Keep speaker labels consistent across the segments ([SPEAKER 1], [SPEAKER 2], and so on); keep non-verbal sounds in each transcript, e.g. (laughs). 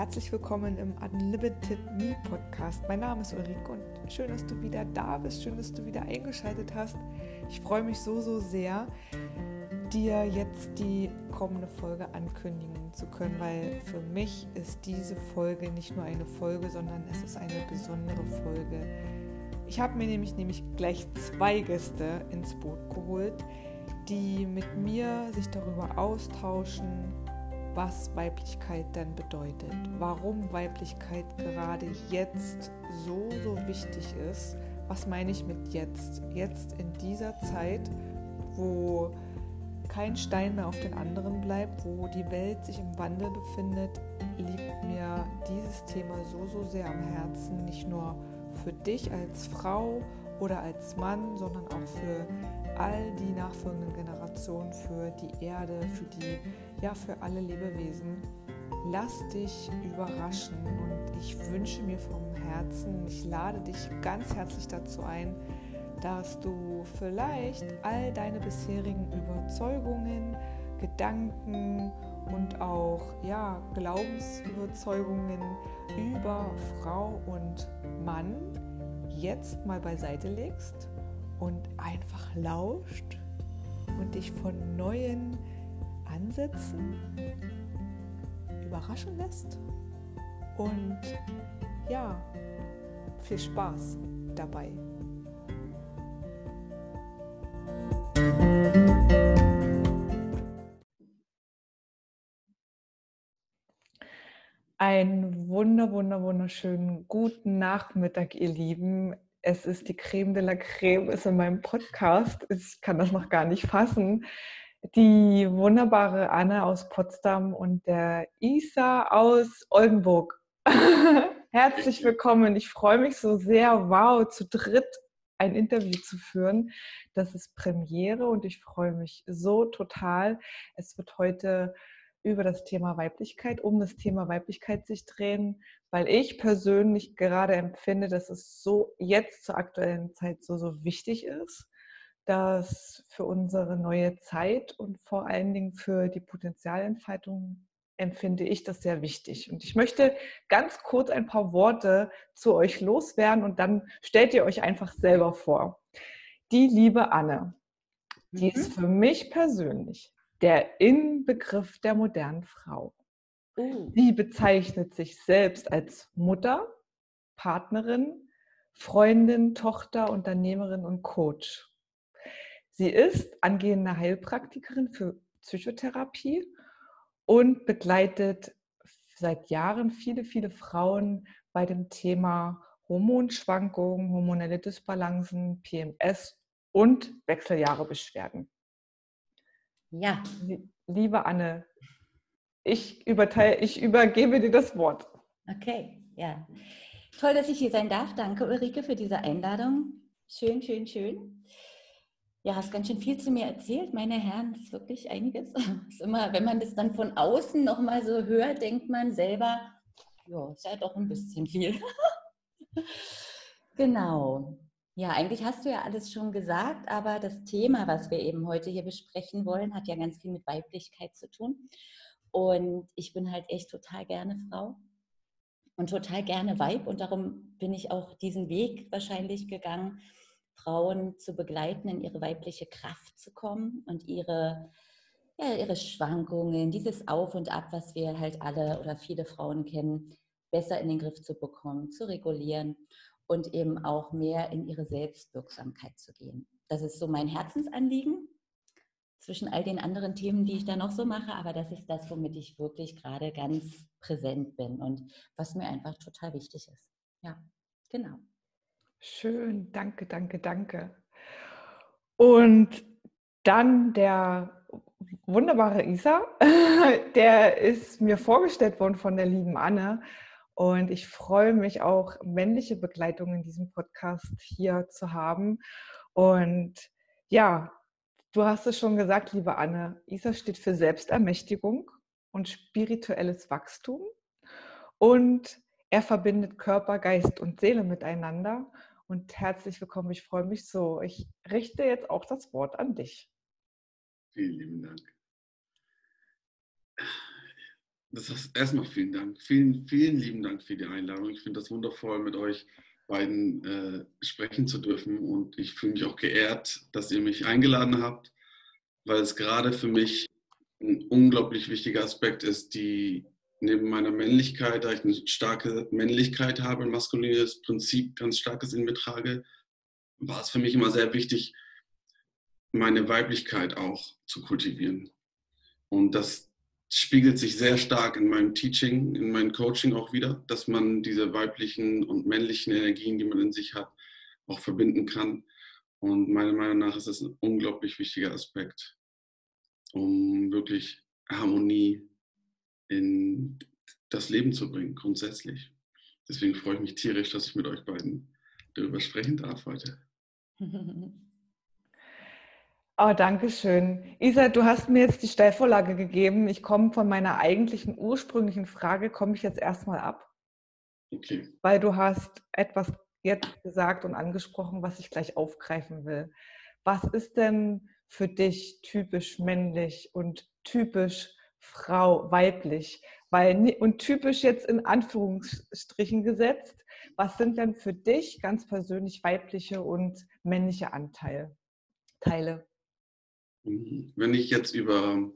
[SPEAKER 1] Herzlich willkommen im Unlimited Me Podcast. Mein Name ist Ulrike und schön, dass du wieder da bist, schön, dass du wieder eingeschaltet hast. Ich freue mich so, so sehr, dir jetzt die kommende Folge ankündigen zu können, weil für mich ist diese Folge nicht nur eine Folge, sondern es ist eine besondere Folge. Ich habe mir nämlich, nämlich gleich zwei Gäste ins Boot geholt, die mit mir sich darüber austauschen, was Weiblichkeit denn bedeutet, warum Weiblichkeit gerade jetzt so, so wichtig ist. Was meine ich mit jetzt? Jetzt in dieser Zeit, wo kein Stein mehr auf den anderen bleibt, wo die Welt sich im Wandel befindet, liegt mir dieses Thema so, so sehr am Herzen, nicht nur für dich als Frau oder als Mann, sondern auch für all die nachfolgenden Generationen, für die Erde, für die, ja, für alle Lebewesen. Lass dich überraschen und ich wünsche mir vom Herzen, ich lade dich ganz herzlich dazu ein, dass du vielleicht all deine bisherigen Überzeugungen, Gedanken und auch ja, Glaubensüberzeugungen über Frau und Mann jetzt mal beiseite legst und einfach lauscht und dich von neuen Ansätzen überraschen lässt. Und ja, viel Spaß dabei. Ein wunder, wunder, wunderschönen guten Nachmittag, ihr Lieben. Es ist die Creme de la Creme, ist in meinem Podcast. Ich kann das noch gar nicht fassen. Die wunderbare Anne aus Potsdam und der Isa aus Oldenburg. (laughs) Herzlich willkommen. Ich freue mich so sehr, wow, zu dritt ein Interview zu führen. Das ist Premiere und ich freue mich so total. Es wird heute über das Thema Weiblichkeit, um das Thema Weiblichkeit sich drehen, weil ich persönlich gerade empfinde, dass es so jetzt zur aktuellen Zeit so, so wichtig ist, dass für unsere neue Zeit und vor allen Dingen für die Potenzialentfaltung empfinde ich das sehr wichtig. Und ich möchte ganz kurz ein paar Worte zu euch loswerden und dann stellt ihr euch einfach selber vor. Die liebe Anne, die mhm. ist für mich persönlich der Inbegriff der modernen Frau. Uh. Sie bezeichnet sich selbst als Mutter, Partnerin, Freundin, Tochter, Unternehmerin und Coach. Sie ist angehende Heilpraktikerin für Psychotherapie und begleitet seit Jahren viele, viele Frauen bei dem Thema Hormonschwankungen, hormonelle Dysbalancen, PMS und Wechseljahrebeschwerden. Ja. Liebe Anne, ich, überteile, ich übergebe dir das Wort.
[SPEAKER 2] Okay, ja. Toll, dass ich hier sein darf. Danke, Ulrike, für diese Einladung. Schön, schön, schön. Ja, hast ganz schön viel zu mir erzählt, meine Herren. Das ist wirklich einiges. (laughs) Ist immer, wenn man das dann von außen nochmal so hört, denkt man selber, ja, ist ja doch ein bisschen viel. (laughs) genau. Ja, eigentlich hast du ja alles schon gesagt, aber das Thema, was wir eben heute hier besprechen wollen, hat ja ganz viel mit Weiblichkeit zu tun. Und ich bin halt echt total gerne Frau und total gerne Weib. Und darum bin ich auch diesen Weg wahrscheinlich gegangen, Frauen zu begleiten, in ihre weibliche Kraft zu kommen und ihre, ja, ihre Schwankungen, dieses Auf und Ab, was wir halt alle oder viele Frauen kennen, besser in den Griff zu bekommen, zu regulieren und eben auch mehr in ihre Selbstwirksamkeit zu gehen. Das ist so mein Herzensanliegen zwischen all den anderen Themen, die ich da noch so mache, aber das ist das, womit ich wirklich gerade ganz präsent bin und was mir einfach total wichtig ist. Ja, genau.
[SPEAKER 1] Schön, danke, danke, danke. Und dann der wunderbare Isa, (laughs) der ist mir vorgestellt worden von der lieben Anne. Und ich freue mich auch, männliche Begleitung in diesem Podcast hier zu haben. Und ja, du hast es schon gesagt, liebe Anne, ISA steht für Selbstermächtigung und spirituelles Wachstum. Und er verbindet Körper, Geist und Seele miteinander. Und herzlich willkommen, ich freue mich so. Ich richte jetzt auch das Wort an dich.
[SPEAKER 3] Vielen lieben Dank das ist erstmal vielen Dank. Vielen, vielen lieben Dank für die Einladung. Ich finde das wundervoll, mit euch beiden äh, sprechen zu dürfen. Und ich fühle mich auch geehrt, dass ihr mich eingeladen habt, weil es gerade für mich ein unglaublich wichtiger Aspekt ist, die neben meiner Männlichkeit, da ich eine starke Männlichkeit habe, ein maskulines Prinzip ganz starkes in mir trage, war es für mich immer sehr wichtig, meine Weiblichkeit auch zu kultivieren. Und das spiegelt sich sehr stark in meinem Teaching, in meinem Coaching auch wieder, dass man diese weiblichen und männlichen Energien, die man in sich hat, auch verbinden kann. Und meiner Meinung nach ist das ein unglaublich wichtiger Aspekt, um wirklich Harmonie in das Leben zu bringen, grundsätzlich. Deswegen freue ich mich tierisch, dass ich mit euch beiden darüber sprechen darf heute. (laughs)
[SPEAKER 1] Oh, danke schön. Isa, du hast mir jetzt die Stellvorlage gegeben. Ich komme von meiner eigentlichen ursprünglichen Frage, komme ich jetzt erstmal ab. Okay. Weil du hast etwas jetzt gesagt und angesprochen, was ich gleich aufgreifen will. Was ist denn für dich typisch männlich und typisch Frau weiblich? Weil, und typisch jetzt in Anführungsstrichen gesetzt, was sind denn für dich ganz persönlich weibliche und männliche Anteile? Teile?
[SPEAKER 3] Wenn ich jetzt über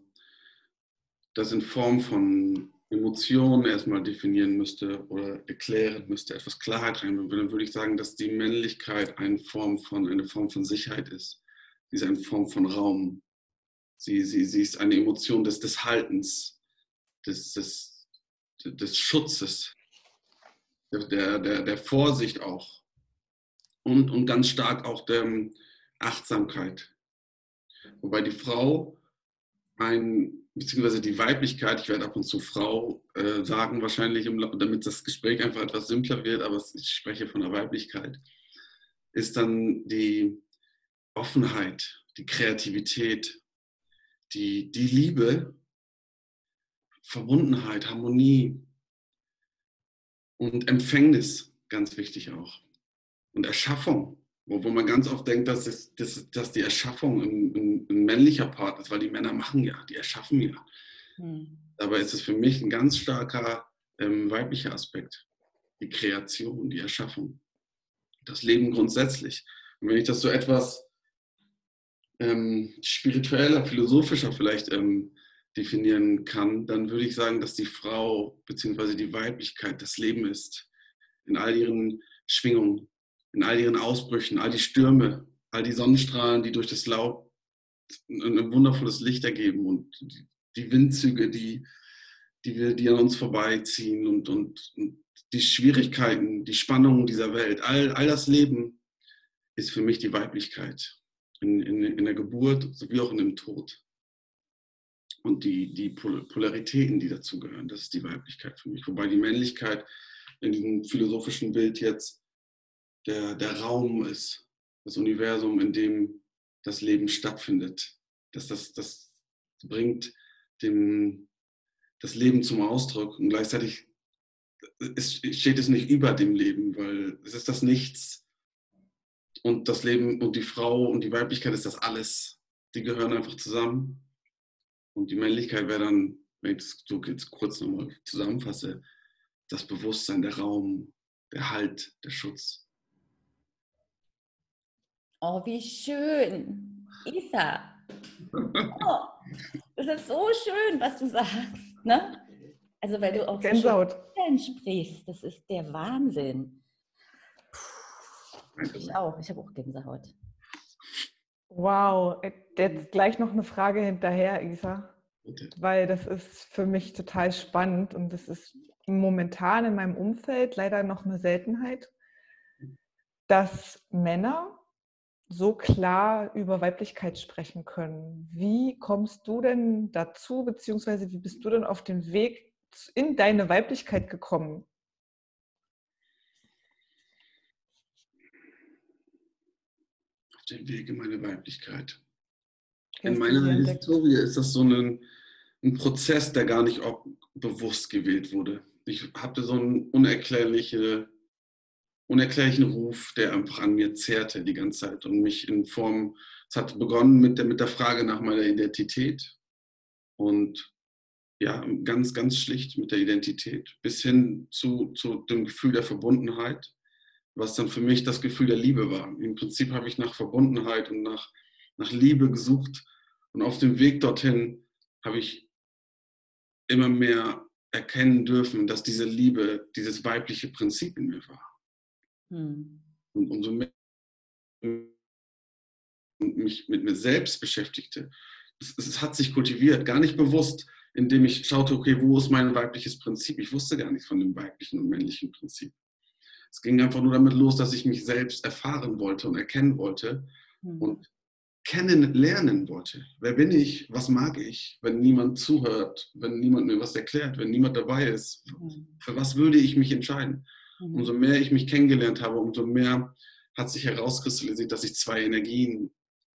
[SPEAKER 3] das in Form von Emotionen erstmal definieren müsste oder erklären müsste, etwas Klarheit reinbringen würde, dann würde ich sagen, dass die Männlichkeit eine Form von, eine Form von Sicherheit ist. Ist eine Form von Raum. Sie, sie, sie ist eine Emotion des, des Haltens, des, des, des Schutzes, der, der, der Vorsicht auch und, und ganz stark auch der Achtsamkeit. Wobei die Frau ein, beziehungsweise die Weiblichkeit, ich werde ab und zu Frau äh, sagen, wahrscheinlich, damit das Gespräch einfach etwas simpler wird, aber ich spreche von der Weiblichkeit, ist dann die Offenheit, die Kreativität, die, die Liebe, Verbundenheit, Harmonie und Empfängnis, ganz wichtig auch. Und Erschaffung. Wo, wo man ganz oft denkt, dass, es, dass, dass die Erschaffung ein, ein, ein, männlicher Part ist, weil die Männer machen ja, die erschaffen ja. Hm. Dabei ist es für mich ein ganz starker ähm, weiblicher Aspekt. Die Kreation, die Erschaffung. Das Leben grundsätzlich. Und wenn ich das so etwas ähm, spiritueller, philosophischer vielleicht ähm, definieren kann, dann würde ich sagen, dass die Frau bzw. die Weiblichkeit das Leben ist. In all ihren Schwingungen in all ihren Ausbrüchen, all die Stürme, all die Sonnenstrahlen, die durch das Laub ein wundervolles Licht ergeben und die Windzüge, die, die, wir, die an uns vorbeiziehen und, und, und die Schwierigkeiten, die Spannungen dieser Welt, all, all das Leben ist für mich die Weiblichkeit in, in, in der Geburt sowie auch in dem Tod. Und die, die Polaritäten, die dazugehören, das ist die Weiblichkeit für mich. Wobei die Männlichkeit in diesem philosophischen Bild jetzt der, der Raum ist, das Universum, in dem das Leben stattfindet. Das, das, das bringt dem, das Leben zum Ausdruck und gleichzeitig ist, steht es nicht über dem Leben, weil es ist das Nichts und das Leben und die Frau und die Weiblichkeit ist das alles. Die gehören einfach zusammen. Und die Männlichkeit wäre dann, wenn ich das so jetzt kurz nochmal zusammenfasse, das Bewusstsein, der Raum, der Halt, der Schutz.
[SPEAKER 2] Oh, wie schön. Isa. Oh, das ist so schön, was du sagst. Ne? Also, weil du auch
[SPEAKER 1] Gänsehaut.
[SPEAKER 2] so sprichst. Das ist der Wahnsinn. Ich auch. Ich habe auch Gänsehaut.
[SPEAKER 1] Wow. Jetzt gleich noch eine Frage hinterher, Isa. Weil das ist für mich total spannend und das ist momentan in meinem Umfeld leider noch eine Seltenheit, dass Männer so klar über Weiblichkeit sprechen können. Wie kommst du denn dazu, beziehungsweise wie bist du denn auf den Weg in deine Weiblichkeit gekommen?
[SPEAKER 3] Auf den Weg in meine Weiblichkeit. In meiner Historie ist das so ein, ein Prozess, der gar nicht bewusst gewählt wurde. Ich hatte so eine unerklärliche unerklärlichen Ruf, der einfach an mir zehrte die ganze Zeit und mich in Form, es hat begonnen mit der, mit der Frage nach meiner Identität und ja, ganz, ganz schlicht mit der Identität, bis hin zu, zu dem Gefühl der Verbundenheit, was dann für mich das Gefühl der Liebe war. Im Prinzip habe ich nach Verbundenheit und nach, nach Liebe gesucht und auf dem Weg dorthin habe ich immer mehr erkennen dürfen, dass diese Liebe dieses weibliche Prinzip in mir war. Hm. Und umso mehr mich mit mir selbst beschäftigte, es, es, hat sich kultiviert, gar nicht bewusst, indem ich schaute, okay, wo ist mein weibliches Prinzip? Ich wusste gar nichts von dem weiblichen und männlichen Prinzip. Es ging einfach nur damit los, dass ich mich selbst erfahren wollte und erkennen wollte mhm. und kennenlernen wollte. Wer bin ich? Was mag ich? Wenn niemand zuhört, wenn niemand mir was erklärt, wenn niemand dabei ist, mhm. für was würde ich mich entscheiden? Mhm. Umso mehr ich mich kennengelernt habe, umso mehr hat sich herauskristallisiert, dass ich zwei Energien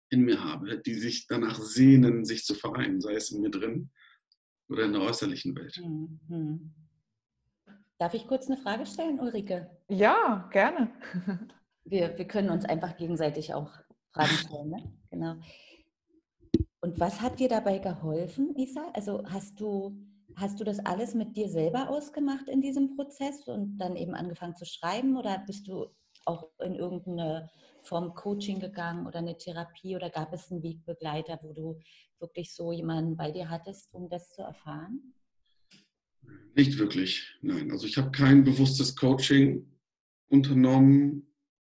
[SPEAKER 3] in mir habe, die sich danach sehnen, sich zu vereinen, sei es in mir drin oder in der äußerlichen Welt. Mhm.
[SPEAKER 2] Darf ich kurz eine Frage stellen, Ulrike?
[SPEAKER 1] Ja, gerne. (laughs)
[SPEAKER 2] Wir, wir können uns einfach gegenseitig auch Fragen stellen. Ne? Genau. Und was hat dir dabei geholfen, Isa? Also hast du, hast du das alles mit dir selber ausgemacht in diesem Prozess und dann eben angefangen zu schreiben oder bist du auch in irgendeine Form Coaching gegangen oder eine Therapie oder gab es einen Wegbegleiter, wo du wirklich so jemanden bei dir hattest, um das zu erfahren?
[SPEAKER 3] Nicht wirklich, nein. Also ich habe kein bewusstes Coaching unternommen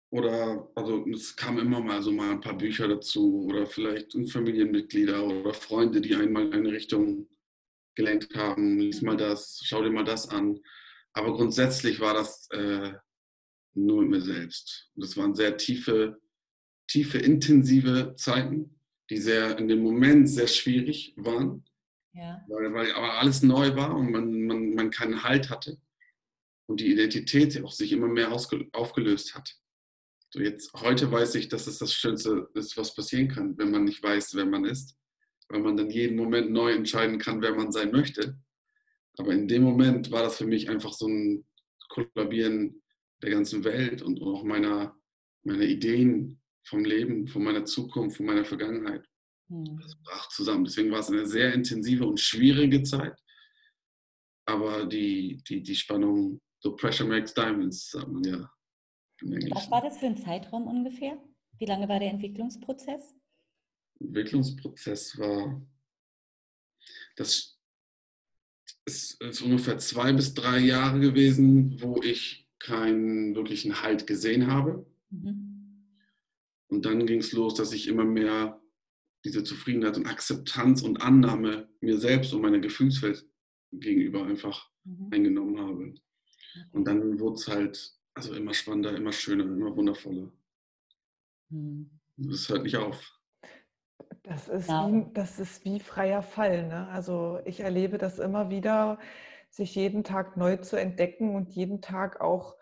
[SPEAKER 3] oder, also es kam immer mal so mal ein paar Bücher dazu oder vielleicht Familienmitglieder oder Freunde, die einmal in eine Richtung gelenkt haben, lies mal das, schau dir mal das an. Aber grundsätzlich war das äh, nur mit mir selbst. Das waren sehr tiefe, tiefe, intensive Zeiten, die sehr in dem Moment sehr schwierig waren. Ja. Weil, weil aber alles neu war und man, man, man keinen Halt hatte. Und die Identität auch sich immer mehr aufgelöst hat. So jetzt, heute weiß ich, dass es das Schönste ist, was passieren kann, wenn man nicht weiß, wer man ist. Weil man dann jeden Moment neu entscheiden kann, wer man sein möchte. Aber in dem Moment war das für mich einfach so ein Kollabieren der ganzen Welt und auch meiner, meiner Ideen vom Leben, von meiner Zukunft, von meiner Vergangenheit. Hm. Das brach zusammen. Deswegen war es eine sehr intensive und schwierige Zeit. Aber die, die, die Spannung, so Pressure makes diamonds, sagt man ja.
[SPEAKER 2] Was war das für ein Zeitraum ungefähr? Wie lange war der Entwicklungsprozess?
[SPEAKER 3] Entwicklungsprozess war, das ist, ist ungefähr zwei bis drei Jahre gewesen, wo ich keinen wirklichen Halt gesehen habe. Mhm. Und dann ging es los, dass ich immer mehr diese Zufriedenheit und Akzeptanz und Annahme mir selbst und meiner Gefühlswelt gegenüber einfach mhm. eingenommen habe. Und dann wurde es halt also immer spannender, immer schöner, immer wundervoller. Mhm. Das hört nicht auf.
[SPEAKER 1] Das ist, ja. wie, das ist wie freier Fall. Ne? Also ich erlebe das immer wieder, sich jeden Tag neu zu entdecken und jeden Tag auch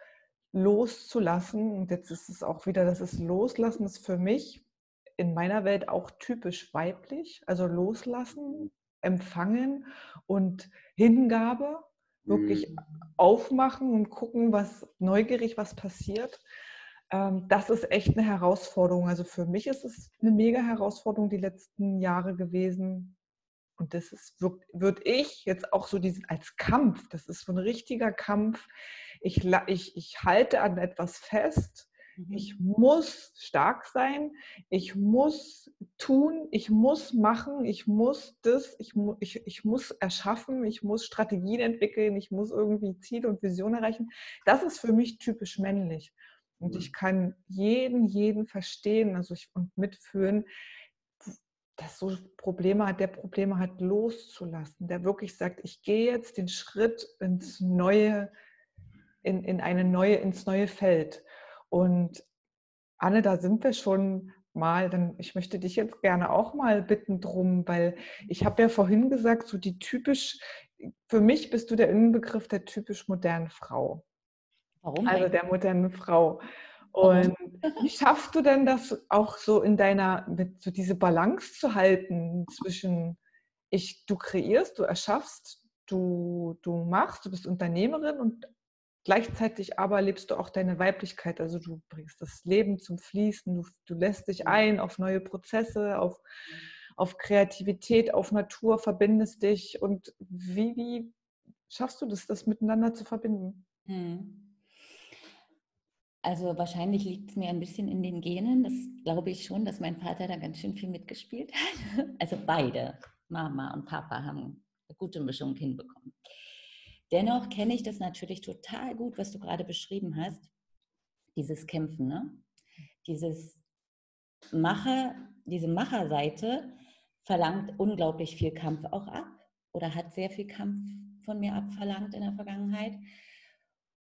[SPEAKER 1] loszulassen. Und jetzt ist es auch wieder, das ist Loslassen ist für mich in meiner Welt auch typisch weiblich. Also loslassen, empfangen und Hingabe, wirklich mhm. aufmachen und gucken, was neugierig, was passiert. Ähm, das ist echt eine Herausforderung. Also für mich ist es eine mega Herausforderung die letzten Jahre gewesen, und das ist, würde ich jetzt auch so diesen, als Kampf, das ist so ein richtiger Kampf. Ich, ich, ich halte an etwas fest. Mhm. Ich muss stark sein. Ich muss tun. Ich muss machen. Ich muss das. Ich, ich, ich muss erschaffen. Ich muss Strategien entwickeln. Ich muss irgendwie Ziele und Visionen erreichen. Das ist für mich typisch männlich. Und ich kann jeden, jeden verstehen also ich, und mitfühlen, das so Probleme hat, der Probleme hat, loszulassen, der wirklich sagt, ich gehe jetzt den Schritt ins neue, in, in eine neue, ins neue Feld. Und Anne, da sind wir schon mal, dann ich möchte dich jetzt gerne auch mal bitten drum, weil ich habe ja vorhin gesagt, so die typisch, für mich bist du der Innenbegriff der typisch modernen Frau. Warum? Also der modernen Frau. Und wie schaffst du denn das auch so in deiner, mit so diese Balance zu halten zwischen ich, du kreierst, du erschaffst, du, du machst, du bist Unternehmerin und gleichzeitig aber lebst du auch deine Weiblichkeit. Also du bringst das Leben zum Fließen, du, du lässt dich ein auf neue Prozesse, auf, auf Kreativität, auf Natur, verbindest dich und wie, wie schaffst du das, das miteinander zu verbinden? Hm.
[SPEAKER 2] Also wahrscheinlich liegt es mir ein bisschen in den Genen. Das glaube ich schon, dass mein Vater da ganz schön viel mitgespielt hat. (laughs) Also beide, Mama und Papa, haben eine gute Mischung hinbekommen. Dennoch kenne ich das natürlich total gut, was du gerade beschrieben hast. Dieses Kämpfen, ne? Dieses Macher, diese Macherseite verlangt unglaublich viel Kampf auch ab oder hat sehr viel Kampf von mir abverlangt in der Vergangenheit.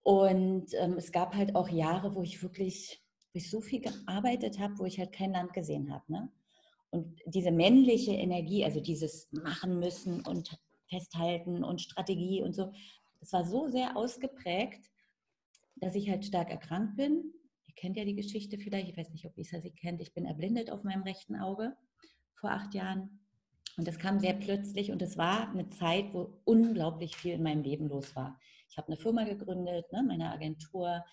[SPEAKER 2] Und ähm, es gab halt auch Jahre, wo ich wirklich wo ich so viel gearbeitet habe, wo ich halt kein Land gesehen habe. Ne? Und diese männliche Energie, also dieses Machen müssen und Festhalten und Strategie und so, das war so sehr ausgeprägt, dass ich halt stark erkrankt bin. Ihr kennt ja die Geschichte vielleicht, ich weiß nicht, ob Lisa sie kennt. Ich bin erblindet auf meinem rechten Auge vor acht Jahren. Und das kam sehr plötzlich und es war eine Zeit, wo unglaublich viel in meinem Leben los war. Ich habe eine Firma gegründet, ne, meine Agentur.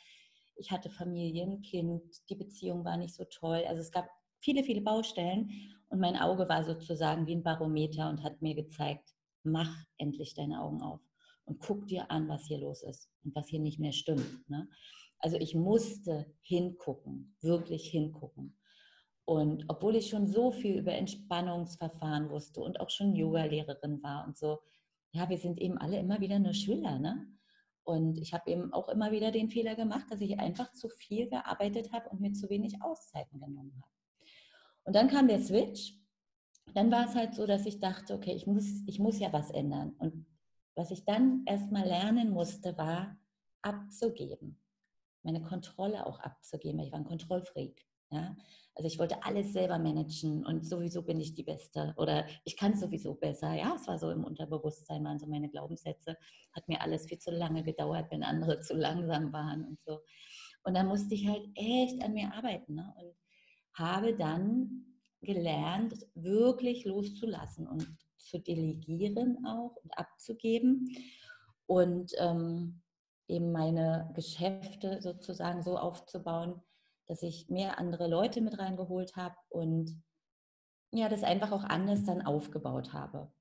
[SPEAKER 2] Ich hatte Familie, ein Kind. Die Beziehung war nicht so toll. Also es gab viele, viele Baustellen und mein Auge war sozusagen wie ein Barometer und hat mir gezeigt, mach endlich deine Augen auf und guck dir an, was hier los ist und was hier nicht mehr stimmt. Ne? Also ich musste hingucken, wirklich hingucken. Und obwohl ich schon so viel über Entspannungsverfahren wusste und auch schon Yoga-Lehrerin war und so, ja, wir sind eben alle immer wieder nur Schüler, ne? Und ich habe eben auch immer wieder den Fehler gemacht, dass ich einfach zu viel gearbeitet habe und mir zu wenig Auszeiten genommen habe. Und dann kam der Switch. Dann war es halt so, dass ich dachte, okay, ich muss, ich muss ja was ändern. Und was ich dann erstmal lernen musste, war abzugeben. Meine Kontrolle auch abzugeben. Ich war ein Kontrollfreak. Ja? Also ich wollte alles selber managen und sowieso bin ich die Beste oder ich kann es sowieso besser. Ja, es war so im Unterbewusstsein, waren so meine Glaubenssätze. Hat mir alles viel zu lange gedauert, wenn andere zu langsam waren und so. Und da musste ich halt echt an mir arbeiten ne? und habe dann gelernt, wirklich loszulassen und zu delegieren auch und abzugeben und ähm, eben meine Geschäfte sozusagen so aufzubauen, dass ich mehr andere Leute mit reingeholt habe und ja, das einfach auch anders dann aufgebaut habe.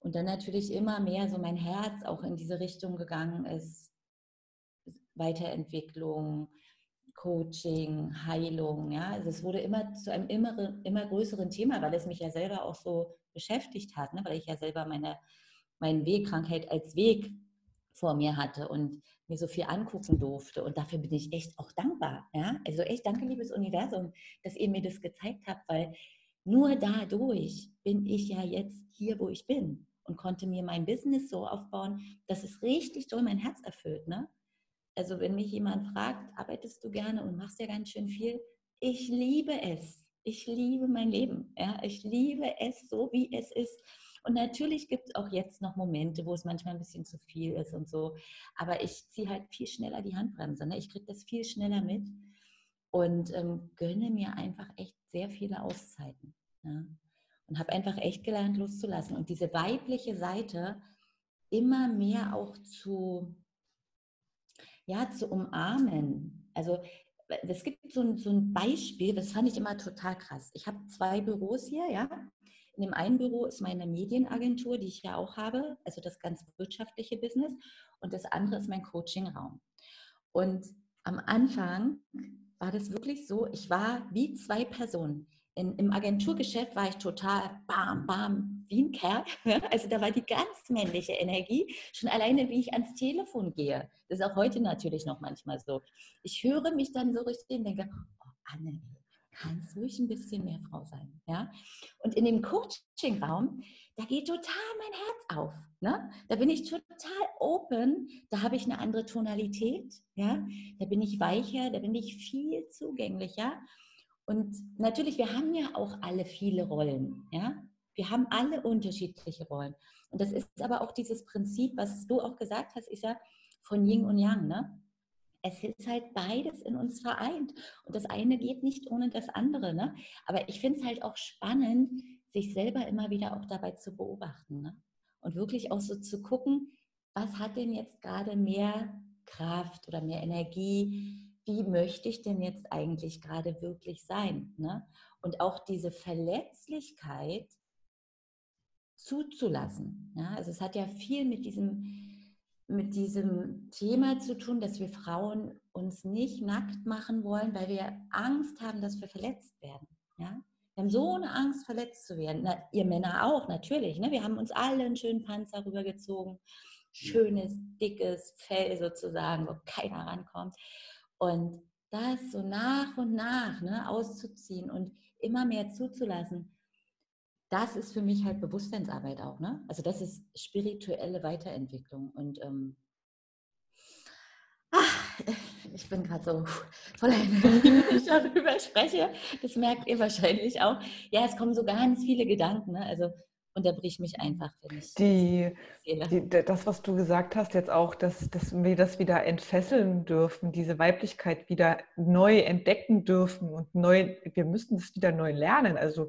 [SPEAKER 2] Und dann natürlich immer mehr so mein Herz auch in diese Richtung gegangen ist, Weiterentwicklung, Coaching, Heilung, ja, also es wurde immer zu einem immer, immer größeren Thema, weil es mich ja selber auch so beschäftigt hat, ne? weil ich ja selber meine, meinen Weg, Krankheit als Weg vor mir hatte und mir so viel angucken durfte. Und dafür bin ich echt auch dankbar. Ja? Also echt danke, liebes Universum, dass ihr mir das gezeigt habt, weil nur dadurch bin ich ja jetzt hier, wo ich bin und konnte mir mein Business so aufbauen, dass es richtig doll mein Herz erfüllt. Ne? Also wenn mich jemand fragt, arbeitest du gerne und machst ja ganz schön viel, ich liebe es. Ich liebe mein Leben. Ja? Ich liebe es so, wie es ist. Und natürlich gibt es auch jetzt noch Momente, wo es manchmal ein bisschen zu viel ist und so. Aber ich ziehe halt viel schneller die Handbremse. Ne? Ich kriege das viel schneller mit und ähm, gönne mir einfach echt sehr viele Auszeiten. Ne? Und habe einfach echt gelernt, loszulassen. Und diese weibliche Seite immer mehr auch zu, ja, zu umarmen. Also es gibt so ein, so ein Beispiel, das fand ich immer total krass. Ich habe zwei Büros hier, ja, in dem einen Büro ist meine Medienagentur, die ich ja auch habe, also das ganz wirtschaftliche Business. Und das andere ist mein Coachingraum. Und am Anfang war das wirklich so, ich war wie zwei Personen. In, Im Agenturgeschäft war ich total bam, bam, wie ein Kerl. (laughs) Also da war die ganz männliche Energie, schon alleine wie ich ans Telefon gehe. Das ist auch heute natürlich noch manchmal so. Ich höre mich dann so richtig und denke, oh Anne, kannst ruhig ein bisschen mehr Frau sein. Ja? Und in dem Coaching-Raum, da geht total mein Herz auf. Ne? Da bin ich total open, da habe ich eine andere Tonalität. Ja? Da bin ich weicher, da bin ich viel zugänglicher. Und natürlich, wir haben ja auch alle viele Rollen. Ja? Wir haben alle unterschiedliche Rollen. Und das ist aber auch dieses Prinzip, was du auch gesagt hast, Isa, von Yin und Yang. Ne? es ist halt beides in uns vereint. Und das eine geht nicht ohne das andere. Ne? Aber ich finde es halt auch spannend, sich selber immer wieder auch dabei zu beobachten. Ne? Und wirklich auch so zu gucken, was hat denn jetzt gerade mehr Kraft oder mehr Energie? Wie möchte ich denn jetzt eigentlich gerade wirklich sein? Ne? und auch diese Verletzlichkeit zuzulassen. Ja, also es hat ja viel mit diesem, mit diesem Thema zu tun, dass wir Frauen uns nicht nackt machen wollen, weil wir Angst haben, dass wir verletzt werden. Ja? Wir haben so eine Angst, verletzt zu werden. Na, ihr Männer auch, natürlich. Ne? Wir haben uns alle einen schönen Panzer rübergezogen. Schönes, dickes Fell sozusagen, wo keiner rankommt. Und das so nach und nach ne, auszuziehen und immer mehr zuzulassen, das ist für mich halt Bewusstseinsarbeit auch. Ne? Also das ist spirituelle Weiterentwicklung. Und ähm, ach, ich bin gerade so voller Energie, (laughs) wenn ich darüber spreche. Das merkt ihr wahrscheinlich auch. Ja, es kommen so ganz viele Gedanken. Ne? Also unterbrich mich einfach,
[SPEAKER 1] wenn ich die, die, das, was du gesagt hast, jetzt auch, dass, dass wir das wieder entfesseln dürfen, diese Weiblichkeit wieder neu entdecken dürfen und neu, wir müssen es wieder neu lernen. Also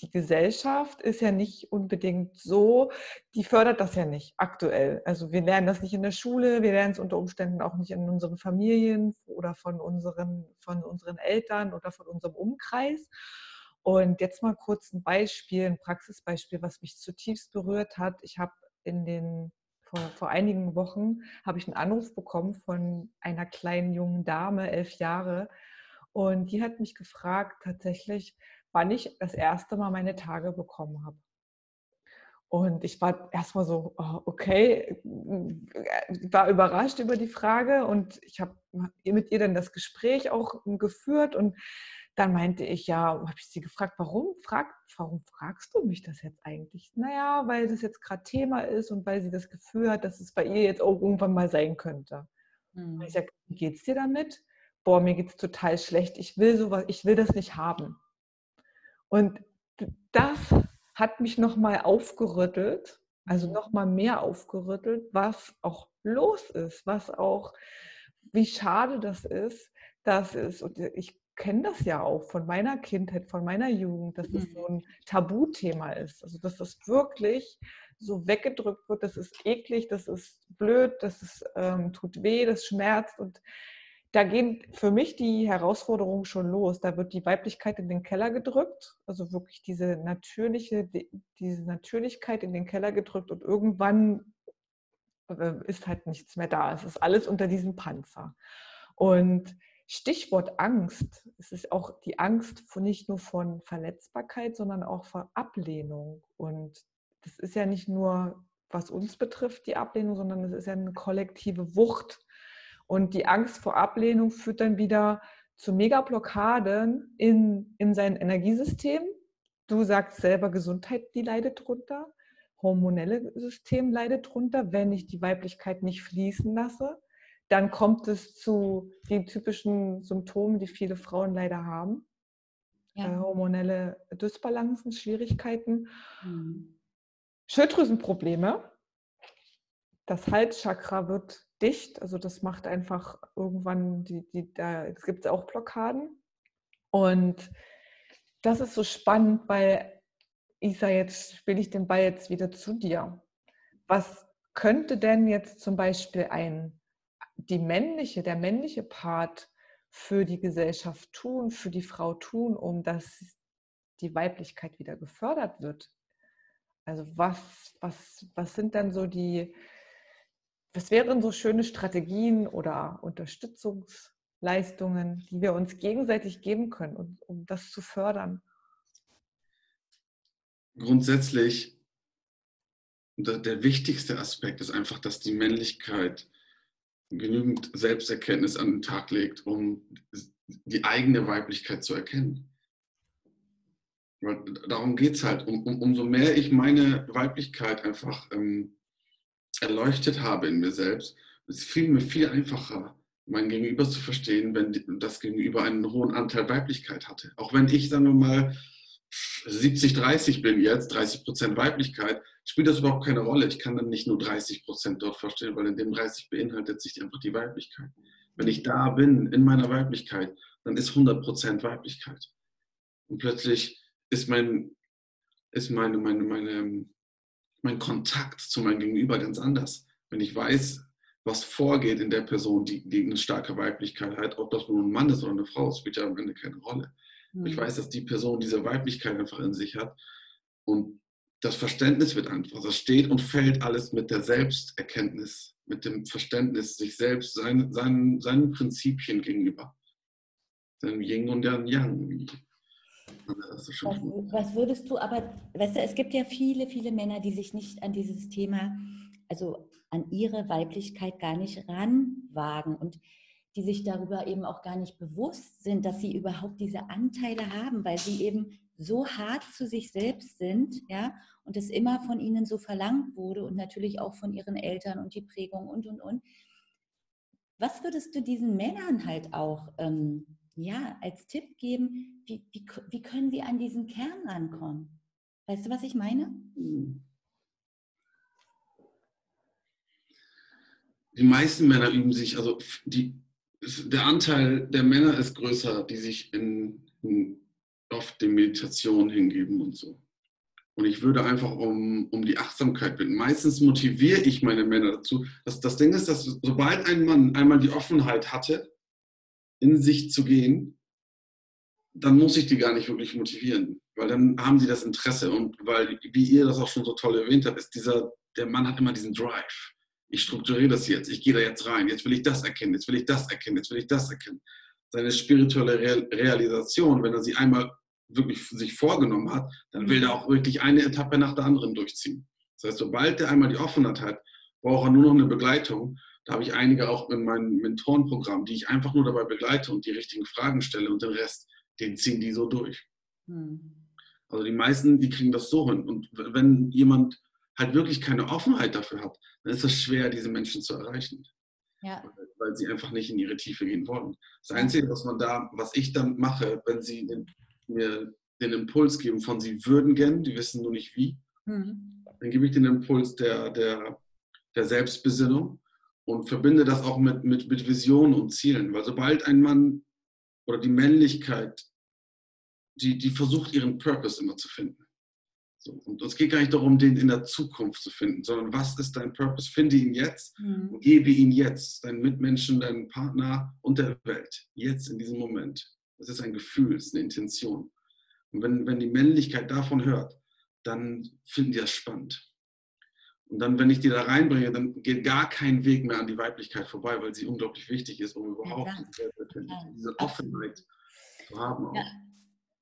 [SPEAKER 1] die Gesellschaft ist ja nicht unbedingt so, die fördert das ja nicht aktuell. Also wir lernen das nicht in der Schule, wir lernen es unter Umständen auch nicht in unseren Familien oder von unseren, von unseren Eltern oder von unserem Umkreis. Und jetzt mal kurz ein Beispiel, ein Praxisbeispiel, was mich zutiefst berührt hat. Ich habe in den vor, vor einigen Wochen habe ich einen Anruf bekommen von einer kleinen jungen Dame, elf Jahre, und die hat mich gefragt tatsächlich, wann ich das erste Mal meine Tage bekommen habe. Und ich war erstmal so, oh, okay, war überrascht über die Frage und ich habe mit ihr dann das Gespräch auch geführt und dann meinte ich, ja, habe ich sie gefragt, warum, frag, warum fragst du mich das jetzt eigentlich? Naja, weil das jetzt gerade Thema ist und weil sie das Gefühl hat, dass es bei ihr jetzt auch irgendwann mal sein könnte. Mhm. Ich sage, wie geht's dir damit? Boah, mir geht es total schlecht. Ich will sowas, ich will das nicht haben. Und das hat mich nochmal aufgerüttelt, also mhm. nochmal mehr aufgerüttelt, was auch los ist, was auch, wie schade das ist, dass es, und ich kenne das ja auch von meiner Kindheit, von meiner Jugend, dass das so mhm. ein Tabuthema ist. Also dass das wirklich so weggedrückt wird, das ist eklig, das ist blöd, das ist, ähm, tut weh, das schmerzt. Und da gehen für mich die Herausforderungen schon los. Da wird die Weiblichkeit in den Keller gedrückt, also wirklich diese natürliche, diese Natürlichkeit in den Keller gedrückt und irgendwann äh, ist halt nichts mehr da. Es ist alles unter diesem Panzer. Und Stichwort Angst. Es ist auch die Angst nicht nur von Verletzbarkeit, sondern auch vor Ablehnung. Und das ist ja nicht nur, was uns betrifft, die Ablehnung, sondern es ist ja eine kollektive Wucht. Und die Angst vor Ablehnung führt dann wieder zu Megablockaden in, in sein Energiesystem. Du sagst selber, Gesundheit, die leidet drunter. Hormonelle System leidet drunter, wenn ich die Weiblichkeit nicht fließen lasse dann kommt es zu den typischen Symptomen, die viele Frauen leider haben. Ja. Äh, hormonelle Dysbalancen, Schwierigkeiten, mhm. Schilddrüsenprobleme. Das Halschakra wird dicht, also das macht einfach irgendwann, die, die, da es gibt auch Blockaden. Und das ist so spannend, weil Isa, jetzt spiele ich den Ball jetzt wieder zu dir. Was könnte denn jetzt zum Beispiel ein die männliche, der männliche Part für die Gesellschaft tun, für die Frau tun, um dass die Weiblichkeit wieder gefördert wird? Also was, was, was sind dann so die, was wären so schöne Strategien oder Unterstützungsleistungen, die wir uns gegenseitig geben können, um, um das zu fördern?
[SPEAKER 3] Grundsätzlich, der wichtigste Aspekt ist einfach, dass die Männlichkeit genügend Selbsterkenntnis an den Tag legt, um die eigene Weiblichkeit zu erkennen. Weil darum geht es halt. Um, um, umso mehr ich meine Weiblichkeit einfach ähm, erleuchtet habe in mir selbst, es fiel mir viel einfacher, mein Gegenüber zu verstehen, wenn das Gegenüber einen hohen Anteil Weiblichkeit hatte. Auch wenn ich, sagen wir mal, 70, 30 bin jetzt, 30 Prozent Weiblichkeit, spielt das überhaupt keine Rolle. Ich kann dann nicht nur 30 Prozent dort verstehen, weil in dem 30 beinhaltet sich einfach die Weiblichkeit. Wenn ich da bin, in meiner Weiblichkeit, dann ist 100 Prozent Weiblichkeit. Und plötzlich ist mein, ist meine, meine, meine, mein Kontakt zu meinem Gegenüber ganz anders. Wenn ich weiß, was vorgeht in der Person, die, die eine starke Weiblichkeit hat, ob das nur ein Mann ist oder eine Frau, spielt ja am Ende keine Rolle. Mhm. Ich weiß, dass die Person diese Weiblichkeit einfach in sich hat. Und das Verständnis wird einfach, das steht und fällt alles mit der Selbsterkenntnis, mit dem Verständnis sich selbst, sein, sein, seinen Prinzipien gegenüber. Seinem Yin und dem Yang, wie
[SPEAKER 2] was, was, würdest du aber, weißt du, es gibt ja viele, viele Männer, die sich nicht an dieses Thema, also an ihre Weiblichkeit gar nicht ranwagen und die sich darüber eben auch gar nicht bewusst sind, dass sie überhaupt diese Anteile haben, weil sie eben so hart zu sich selbst sind, ja, und es immer von ihnen so verlangt wurde und natürlich auch von ihren Eltern und die Prägung und und und. Was würdest du diesen Männern halt auch ähm, ja, als Tipp geben, wie, wie, wie können sie an diesen Kern rankommen? Weißt du, was ich meine?
[SPEAKER 3] Die meisten Männer üben sich, also die, der Anteil der Männer ist größer, die sich in, in oft der Meditation hingeben und so. Und ich würde einfach um, um die Achtsamkeit bitten. Meistens motiviere ich meine Männer dazu. Das, das Ding ist, dass sobald ein Mann einmal die Offenheit hatte, in sich zu gehen, dann muss ich die gar nicht wirklich motivieren, weil dann haben sie das Interesse und weil, wie ihr das auch schon so toll erwähnt habt, ist dieser, der Mann hat immer diesen Drive. Ich strukturiere das jetzt, ich gehe da jetzt rein, jetzt will ich das erkennen, jetzt will ich das erkennen, jetzt will ich das erkennen. Seine spirituelle Realisation, wenn er sie einmal wirklich sich vorgenommen hat, dann will er auch wirklich eine Etappe nach der anderen durchziehen. Das heißt, sobald er einmal die Offenheit hat, braucht er nur noch eine Begleitung da habe ich einige auch in meinem Mentorenprogramm, die ich einfach nur dabei begleite und die richtigen Fragen stelle und den Rest, den ziehen die so durch. Hm. Also die meisten, die kriegen das so hin. Und wenn jemand halt wirklich keine Offenheit dafür hat, dann ist es schwer, diese Menschen zu erreichen. Ja. Weil sie einfach nicht in ihre Tiefe gehen wollen. Das Einzige, was man da, was ich dann mache, wenn sie den, mir den Impuls geben von sie würden gern, die wissen nur nicht wie, mhm. dann gebe ich den Impuls der, der, der Selbstbesinnung und verbinde das auch mit, mit, mit Visionen und Zielen. Weil sobald ein Mann oder die Männlichkeit, die, die versucht, ihren Purpose immer zu finden. So, und es geht gar nicht darum, den in der Zukunft zu finden, sondern was ist dein Purpose? Finde ihn jetzt mhm. und gebe ihn jetzt, deinen Mitmenschen, deinen Partner und der Welt. Jetzt in diesem Moment. Das ist ein Gefühl, das ist eine Intention. Und wenn, wenn die Männlichkeit davon hört, dann finden die das spannend. Und dann, wenn ich die da reinbringe, dann geht gar kein Weg mehr an die Weiblichkeit vorbei, weil sie unglaublich wichtig ist, um überhaupt ja, diese Offenheit zu haben.
[SPEAKER 2] Ja.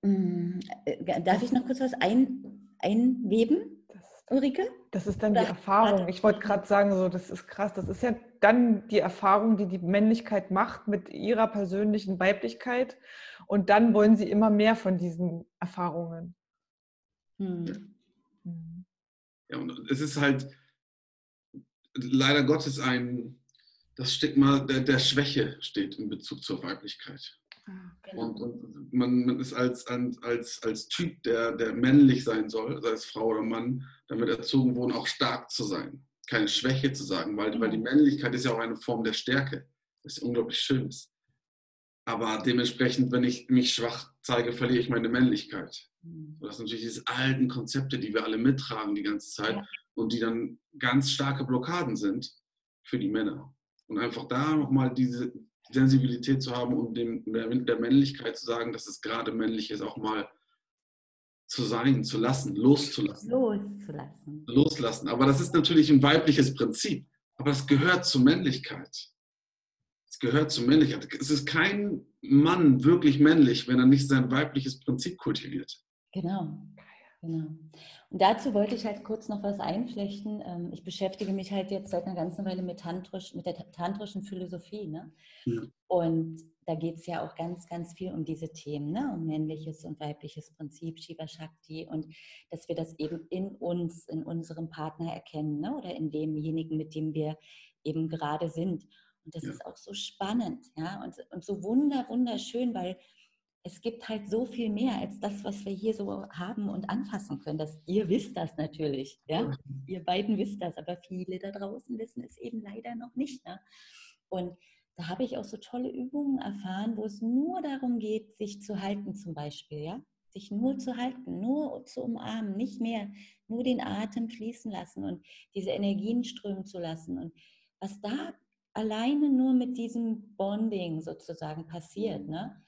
[SPEAKER 2] Mm, äh, darf ich noch kurz was ein, einweben, Ulrike?
[SPEAKER 1] Das ist dann Oder? die Erfahrung. Ich wollte gerade sagen, so, das ist krass. Das ist ja dann die Erfahrung, die die Männlichkeit macht mit ihrer persönlichen Weiblichkeit. Und dann wollen sie immer mehr von diesen Erfahrungen. Hm.
[SPEAKER 3] Ja, und es ist halt leider Gottes ein, das Stigma der, der Schwäche steht in Bezug zur Weiblichkeit. Genau. Und, und man, man, ist als, als, als Typ, der, der männlich sein soll, sei es Frau oder Mann, damit erzogen worden, auch stark zu sein. Keine Schwäche zu sagen, weil, weil die. Männlichkeit ist ja auch eine Form der Stärke, das unglaublich schön ist. Aber dementsprechend, wenn ich mich schwach zeige, verliere ich meine Männlichkeit. Mhm. Das sind natürlich diese alten Konzepte, die wir alle mittragen die ganze Zeit und die dann ganz starke Blockaden sind für die Männer. Und einfach da nochmal diese Sensibilität zu haben und dem, der, Männlichkeit zu sagen, dass es gerade männlich ist, auch mal zu sein, zu lassen, loszulassen.
[SPEAKER 2] Loszulassen.
[SPEAKER 3] Loslassen. Aber das ist natürlich ein weibliches Prinzip. Aber es gehört zur Männlichkeit. Es gehört zur Männlichkeit. Es ist kein Mann wirklich männlich, wenn er nicht sein weibliches Prinzip kultiviert.
[SPEAKER 2] Genau. Genau. Und dazu wollte ich halt kurz noch was einflechten. Ähm, ich beschäftige mich halt jetzt seit einer ganzen Weile mit, tantrisch, mit der tantrischen Philosophie. Ne? Ja. Und da geht es ja auch ganz, ganz viel um diese Themen, ne? um männliches und weibliches Prinzip, Shiva Shakti und dass wir das eben in uns, in unserem Partner erkennen ne? oder in demjenigen, mit dem wir eben gerade sind. Und das ja. ist auch so spannend ja? und, und so wunder, wunderschön, weil es gibt halt so viel mehr als das, was wir hier so haben und anfassen können. Das, ihr wisst das natürlich, ja. Ihr beiden wisst das, aber viele da draußen wissen es eben leider noch nicht. Ne? Und da habe ich auch so tolle Übungen erfahren, wo es nur darum geht, sich zu halten zum Beispiel, ja. Sich nur zu halten, nur zu umarmen, nicht mehr, nur den Atem fließen lassen und diese Energien strömen zu lassen. Und was da alleine nur mit diesem Bonding sozusagen passiert, ne?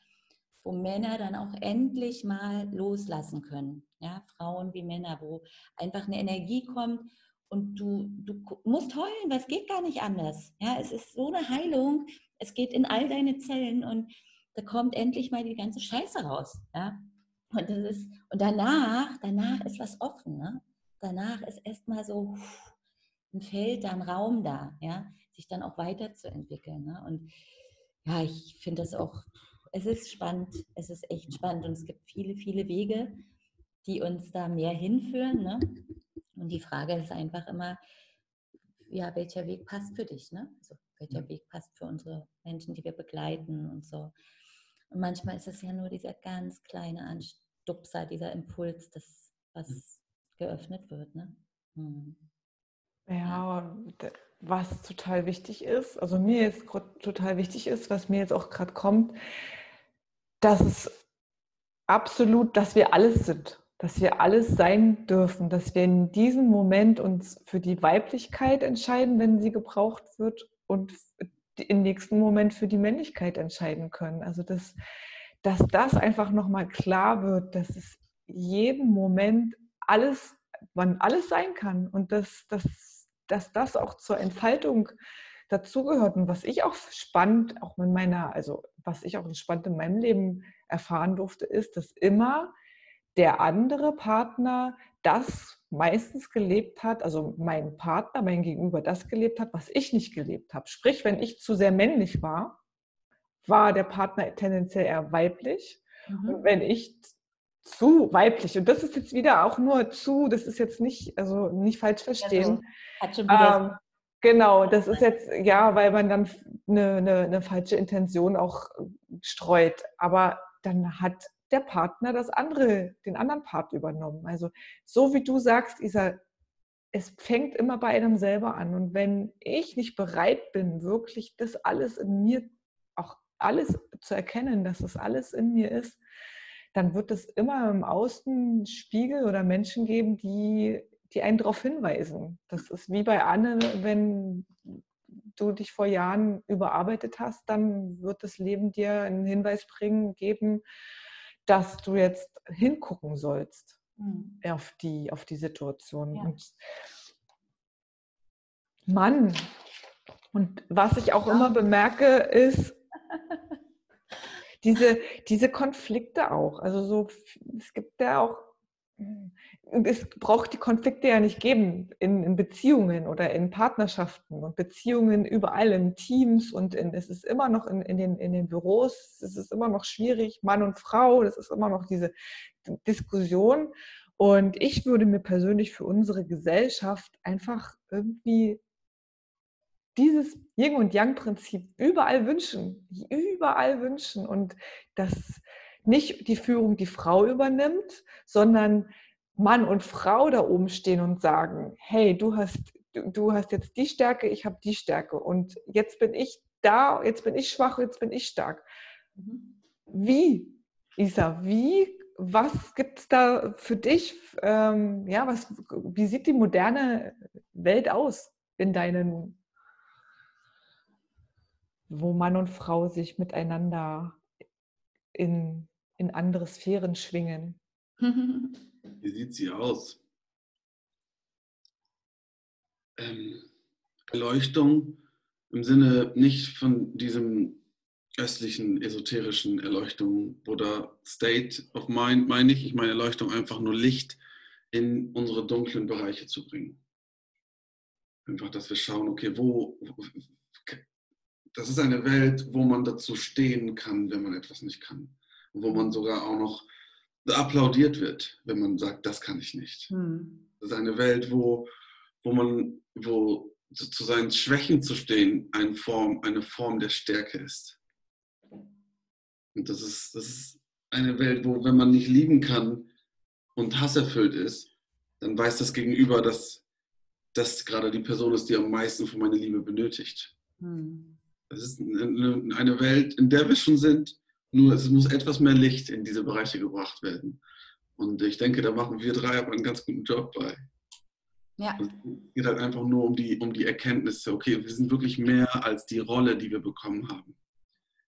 [SPEAKER 2] Wo Männer dann auch endlich mal loslassen können. Ja, Frauen wie Männer, wo einfach eine Energie kommt und du, du musst heulen, weil es geht gar nicht anders. Ja, es ist so eine Heilung, es geht in all deine Zellen und da kommt endlich mal die ganze Scheiße raus. Ja? Und, das ist, und danach, danach ist was offen. Ne? Danach ist erstmal so ein Feld ein Raum da, ja? sich dann auch weiterzuentwickeln. Ne? Und ja, ich finde das auch, es ist spannend, es ist echt spannend und es gibt viele, viele Wege, die uns da mehr hinführen. Ne? Und die Frage ist einfach immer, ja, welcher Weg passt für dich? Ne? Also, welcher Weg passt für unsere Menschen, die wir begleiten und so. Und manchmal ist es ja nur dieser ganz kleine Anstupser, dieser Impuls, das, was geöffnet wird. Ne? Hm.
[SPEAKER 1] Ja, was total wichtig ist, also mir jetzt total wichtig ist, was mir jetzt auch gerade kommt, dass es absolut, dass wir alles sind, dass wir alles sein dürfen, dass wir in diesem Moment uns für die Weiblichkeit entscheiden, wenn sie gebraucht wird und im nächsten Moment für die Männlichkeit entscheiden können. Also dass, dass das einfach nochmal klar wird, dass es jeden Moment alles, man alles sein kann und dass, dass, dass das auch zur Entfaltung dazugehört. Und was ich auch spannend, auch in meiner, also was ich auch spannend in meinem Leben erfahren durfte, ist, dass immer der andere Partner das meistens gelebt hat, also mein Partner, mein Gegenüber das gelebt hat, was ich nicht gelebt habe. Sprich, wenn ich zu sehr männlich war, war der Partner tendenziell eher weiblich. Mhm. Und wenn ich zu weiblich, und das ist jetzt wieder auch nur zu, das ist jetzt nicht, also nicht falsch verstehen. Also, ähm, genau, das ist jetzt, ja, weil man dann eine, eine, eine falsche Intention auch streut. Aber dann hat der Partner das andere, den anderen Part übernommen. Also so wie du sagst, Isa, es fängt immer bei einem selber an. Und wenn ich nicht bereit bin, wirklich das alles in mir, auch alles zu erkennen, dass das alles in mir ist, dann wird es immer im Außen Spiegel oder Menschen geben, die, die einen darauf hinweisen. Das ist wie bei Anne, wenn du dich vor Jahren überarbeitet hast, dann wird das Leben dir einen Hinweis bringen, geben, dass du jetzt hingucken sollst mhm. auf, die, auf die Situation. Ja. Und Mann, und was ich auch ja. immer bemerke, ist (laughs) diese, diese Konflikte auch. Also so, es gibt ja auch es braucht die Konflikte ja nicht geben in, in, Beziehungen oder in Partnerschaften und Beziehungen überall in Teams und in, es ist immer noch in, in, den, in den Büros, es ist immer noch schwierig, Mann und Frau, das ist immer noch diese Diskussion. Und ich würde mir persönlich für unsere Gesellschaft einfach irgendwie dieses Yin und Yang-Prinzip überall wünschen, überall wünschen und das nicht die Führung die Frau übernimmt, sondern Mann und Frau da oben stehen und sagen, hey, du hast, du, du hast jetzt die Stärke, ich habe die Stärke und jetzt bin ich da, jetzt bin ich schwach, jetzt bin ich stark. Mhm. Wie, Isa, wie, was gibt es da für dich? Ähm, ja, was, wie sieht die moderne Welt aus in deinen, wo Mann und Frau sich miteinander in in andere Sphären schwingen. (laughs)
[SPEAKER 3] Wie sieht sie aus? Ähm, Erleuchtung im Sinne nicht von diesem östlichen, esoterischen Erleuchtung oder State of Mind, meine ich. Ich meine Erleuchtung einfach nur Licht in unsere dunklen Bereiche zu bringen. Einfach, dass wir schauen, okay, wo, das ist eine Welt, wo man dazu stehen kann, wenn man etwas nicht kann wo man sogar auch noch applaudiert wird, wenn man sagt, das kann ich nicht. Hm. Das ist eine Welt, wo, wo man, wo zu seinen Schwächen zu stehen eine Form, eine Form der Stärke ist. Und das ist, das ist eine Welt, wo, wenn man nicht lieben kann und hasserfüllt ist, dann weiß das Gegenüber, dass das gerade die Person ist, die am meisten von meiner Liebe benötigt. Hm. Das ist eine Welt, in der wir schon sind, nur es muss etwas mehr Licht in diese Bereiche gebracht werden. Und ich denke, da machen wir drei aber einen ganz guten Job bei. Ja. Es geht halt einfach nur um die, um die Erkenntnisse, okay, wir sind wirklich mehr als die Rolle, die wir bekommen haben.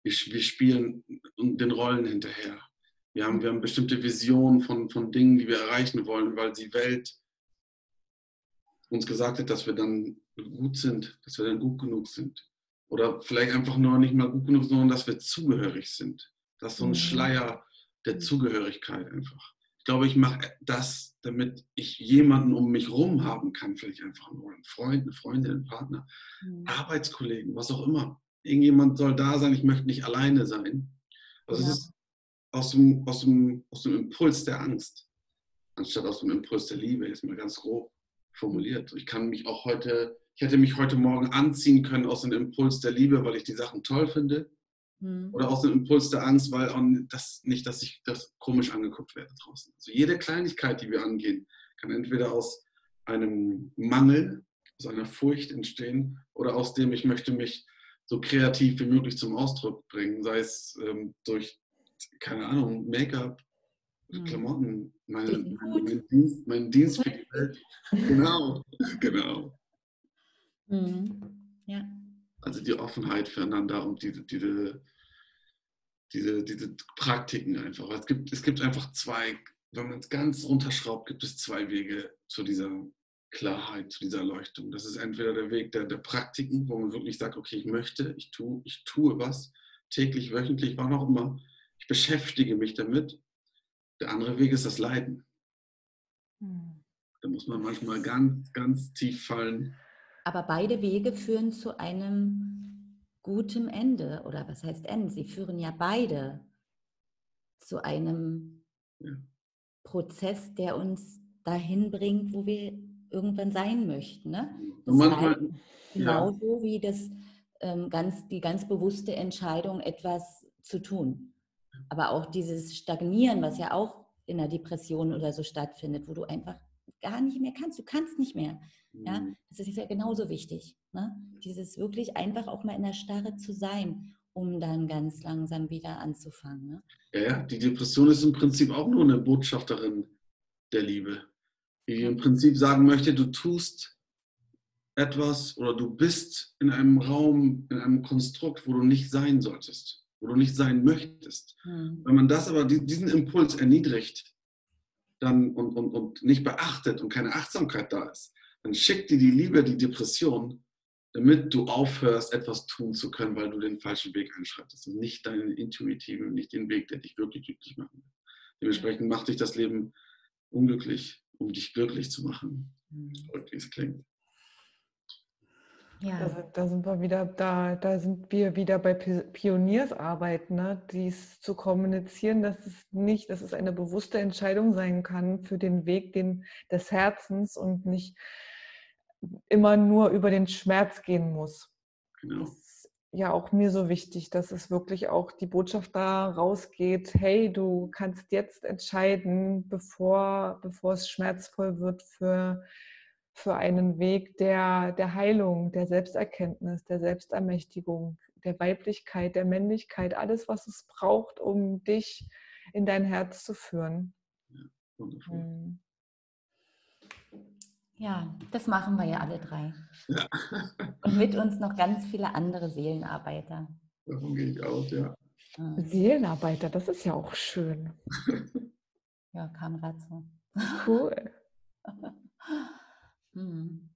[SPEAKER 3] wir, wir spielen den Rollen hinterher. Wir haben, wir haben bestimmte Visionen von, von Dingen, die wir erreichen wollen, weil die Welt uns gesagt hat, dass wir dann gut sind, dass wir dann gut genug sind. Oder vielleicht einfach nur nicht mal gut genug, sondern dass wir zugehörig sind. Das ist so ein mhm. Schleier der mhm. Zugehörigkeit einfach. Ich glaube, ich mache das, damit ich jemanden um mich rum haben kann, vielleicht einfach nur einen Freund, eine Freundin, einen Partner, mhm. Arbeitskollegen, was auch immer. Irgendjemand soll da sein, ich möchte nicht alleine sein. Also ja. es ist aus dem, aus, dem, aus dem Impuls der Angst, anstatt aus dem Impuls der Liebe, ist mal ganz grob formuliert. Ich kann mich auch heute, ich hätte mich heute Morgen anziehen können aus dem Impuls der Liebe, weil ich die Sachen toll finde. Mhm. Oder aus dem Impuls der Angst, weil auch das, nicht, dass ich das komisch angeguckt werde draußen. Also jede Kleinigkeit, die wir angehen, kann entweder aus einem Mangel, aus einer Furcht entstehen oder aus dem, ich möchte mich so kreativ wie möglich zum Ausdruck bringen, sei es ähm, durch, keine Ahnung, Make-up, mhm. Klamotten, meine, mein, mein, Dienst, mein Dienst für die Welt. (laughs) Genau, (laughs) genau.
[SPEAKER 2] Mhm. Ja.
[SPEAKER 3] Also die Offenheit füreinander und diese, diese, diese, diese Praktiken einfach. Es gibt, es gibt einfach zwei, wenn man es ganz runterschraubt, gibt es zwei Wege zu dieser Klarheit, zu dieser Erleuchtung. Das ist entweder der Weg der, der Praktiken, wo man wirklich sagt, okay, ich möchte, ich tue, ich tue was, täglich, wöchentlich, wann auch immer. Ich beschäftige mich damit. Der andere Weg ist das Leiden. Hm. Da muss man manchmal ganz, ganz tief fallen
[SPEAKER 2] aber beide Wege führen zu einem guten Ende. Oder was heißt Ende? Sie führen ja beide zu einem ja. Prozess, der uns dahin bringt, wo wir irgendwann sein möchten. Ne? Das manchmal, genauso ja. wie das, ähm, ganz, die ganz bewusste Entscheidung, etwas zu tun. Aber auch dieses Stagnieren, was ja auch in der Depression oder so stattfindet, wo du einfach gar nicht mehr kannst. Du kannst nicht mehr. Ja, mhm. das ist ja genauso wichtig. Ne? Dieses wirklich einfach auch mal in der Starre zu sein, um dann ganz langsam wieder anzufangen. Ne?
[SPEAKER 3] Ja, ja, die Depression ist im Prinzip auch nur eine Botschafterin der Liebe, die im Prinzip sagen möchte, du tust etwas oder du bist in einem Raum, in einem Konstrukt, wo du nicht sein solltest, wo du nicht sein möchtest. Mhm. Wenn man das aber, diesen Impuls erniedrigt dann, und, und, und nicht beachtet und keine Achtsamkeit da ist, dann schickt dir die Liebe die Depression, damit du aufhörst, etwas tun zu können, weil du den falschen Weg einschreitest und nicht deinen intuitiven, nicht den Weg, der dich wirklich glücklich machen will. Dementsprechend macht dich das Leben unglücklich, um dich glücklich zu machen, mhm. wie es klingt.
[SPEAKER 1] Ja. Da, da, sind wir wieder, da, da sind wir wieder bei Pioniersarbeit, ne? dies zu kommunizieren, dass es nicht, dass es eine bewusste Entscheidung sein kann für den Weg den, des Herzens und nicht immer nur über den Schmerz gehen muss. Genau. Das ist ja auch mir so wichtig, dass es wirklich auch die Botschaft da rausgeht, hey, du kannst jetzt entscheiden, bevor, bevor es schmerzvoll wird für, für einen Weg der, der Heilung, der Selbsterkenntnis, der Selbstermächtigung, der Weiblichkeit, der Männlichkeit, alles, was es braucht, um dich in dein Herz zu führen. Ja, wundervoll. Hm.
[SPEAKER 2] Ja, das machen wir ja alle drei. Ja. Und mit uns noch ganz viele andere Seelenarbeiter.
[SPEAKER 3] Davon gehe ich aus, ja.
[SPEAKER 1] Seelenarbeiter, das ist ja auch schön. (laughs)
[SPEAKER 2] ja, kam gerade so.
[SPEAKER 1] Cool. (laughs)
[SPEAKER 2] hm.